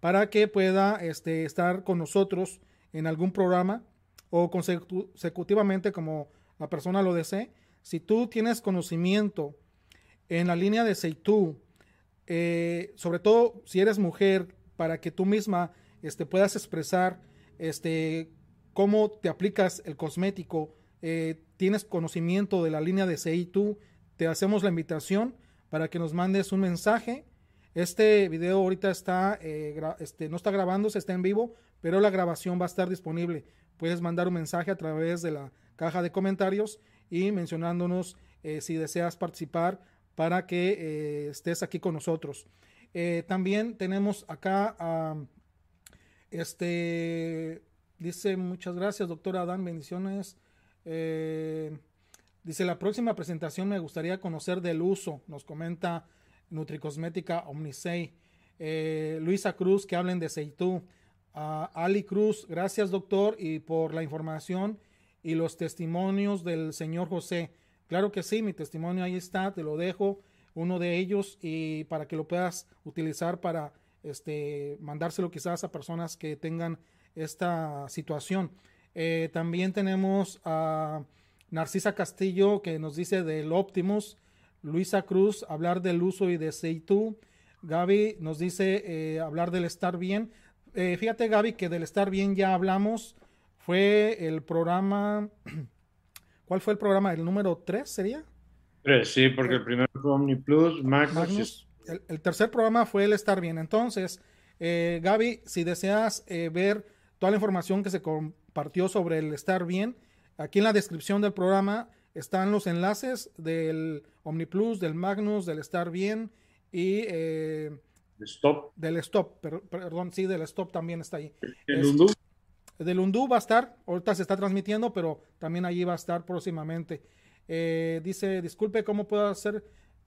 S1: para que pueda este, estar con nosotros en algún programa o consecutivamente como la persona lo desee. Si tú tienes conocimiento en la línea de Seitu, eh, sobre todo si eres mujer, para que tú misma este, puedas expresar este, cómo te aplicas el cosmético, eh, tienes conocimiento de la línea de Seitu, te hacemos la invitación para que nos mandes un mensaje. Este video ahorita está, eh, este, no está grabándose, está en vivo, pero la grabación va a estar disponible. Puedes mandar un mensaje a través de la caja de comentarios y mencionándonos eh, si deseas participar para que estés aquí con nosotros. también tenemos acá, este, dice muchas gracias, doctora Adán, bendiciones. Dice, la próxima presentación me gustaría conocer del uso, nos comenta Nutricosmética Omnisei. Eh, Luisa Cruz, que hablen de Seitú. Ali Cruz, gracias doctor y por la información y los testimonios del señor José. Claro que sí, mi testimonio ahí está, te lo dejo, uno de ellos, y para que lo puedas utilizar para este, mandárselo quizás a personas que tengan esta situación. Eh, también tenemos a... Narcisa Castillo que nos dice del Optimus, Luisa Cruz hablar del uso y de Seitu, Gaby nos dice eh, hablar del estar bien. Eh, fíjate Gaby que del estar bien ya hablamos, fue el programa, ¿cuál fue el programa? ¿El número 3 sería?
S2: 3, sí, porque el primero fue OmniPlus, Magnus.
S1: El, tercer programa fue el estar bien. Entonces, eh, Gaby, si deseas ver toda la información que se compartió sobre el estar bien, Aquí en la descripción del programa están los enlaces del OmniPlus, del Magnus, del Estar Bien y
S2: eh, Stop.
S1: del Stop. perdón, sí, del Stop también está ahí.
S2: ¿El Undú?
S1: Del Undú va a estar, ahorita se está transmitiendo, pero también allí va a estar próximamente. Eh, dice, disculpe, ¿cómo puedo hacer,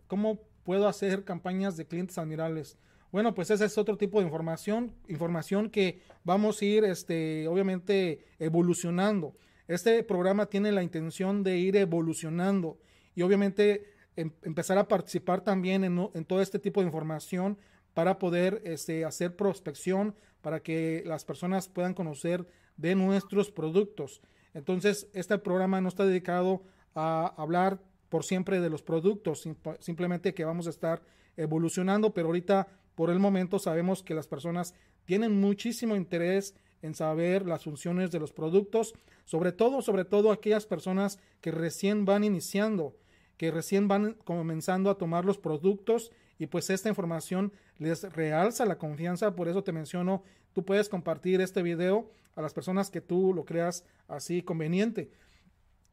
S1: cómo puedo hacer campañas de clientes admirables? Bueno, pues ese es otro tipo de información, información que vamos a ir, este, obviamente, evolucionando. Este programa tiene la intención de ir evolucionando y obviamente em, empezar a participar también en, todo este tipo de información para poder este, hacer prospección, para que las personas puedan conocer de nuestros productos. Entonces, este programa no está dedicado a hablar por siempre de los productos, simplemente que vamos a estar evolucionando, pero ahorita por el momento sabemos que las personas tienen muchísimo interés en saber las funciones de los productos, sobre todo, sobre todo aquellas personas que recién van iniciando, que recién van comenzando a tomar los productos y pues esta información les realza la confianza, por eso te menciono, tú puedes compartir este video a las personas que tú lo creas así conveniente.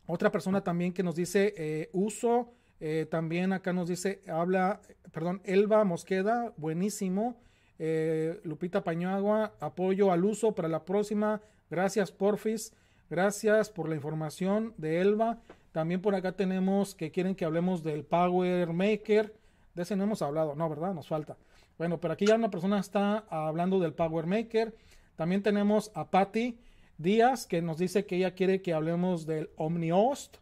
S1: Otra persona también que nos dice eh, uso, eh, también acá nos dice, habla, perdón, Elba Mosqueda, buenísimo. Eh, Lupita Pañagua, apoyo al uso para la próxima. Gracias, Porfis. Gracias por la información de Elba. También por acá tenemos que quieren que hablemos del Power Maker. De ese no hemos hablado, no, ¿verdad? Nos falta. Bueno, pero aquí ya una persona está hablando del Power Maker. También tenemos a Patty Díaz que nos dice que ella quiere que hablemos del OmniHost.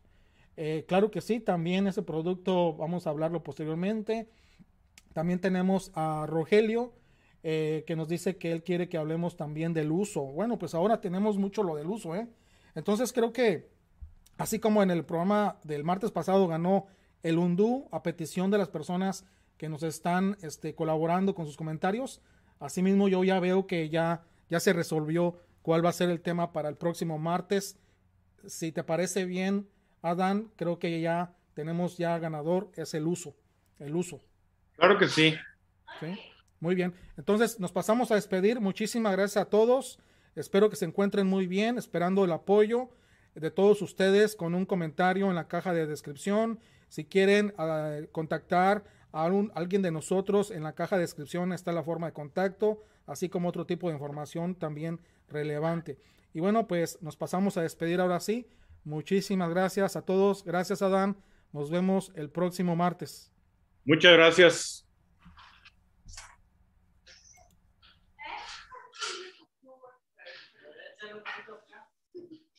S1: Eh, claro que sí, también ese producto vamos a hablarlo posteriormente. También tenemos a Rogelio eh, que nos dice que él quiere que hablemos también del uso. Bueno, pues ahora tenemos mucho lo del uso, ¿eh? Entonces creo que, así como en el programa del martes pasado ganó el Undú a petición de las personas que nos están este, colaborando con sus comentarios, asimismo yo ya veo que ya, ya se resolvió cuál va a ser el tema para el próximo martes. Si te parece bien, Adán, creo que ya tenemos ya ganador, es el uso, el uso.
S2: Claro que sí.
S1: ¿Sí? Muy bien. Entonces nos pasamos a despedir. Muchísimas gracias a todos. Espero que se encuentren muy bien, esperando el apoyo de todos ustedes con un comentario en la caja de descripción. Si quieren ah, contactar a alguien de nosotros, en la caja de descripción está la forma de contacto. Así como otro tipo de información también relevante. Y bueno, pues nos pasamos a despedir ahora sí. Muchísimas gracias a todos. Gracias, Adán. Nos vemos el próximo martes.
S2: Muchas gracias.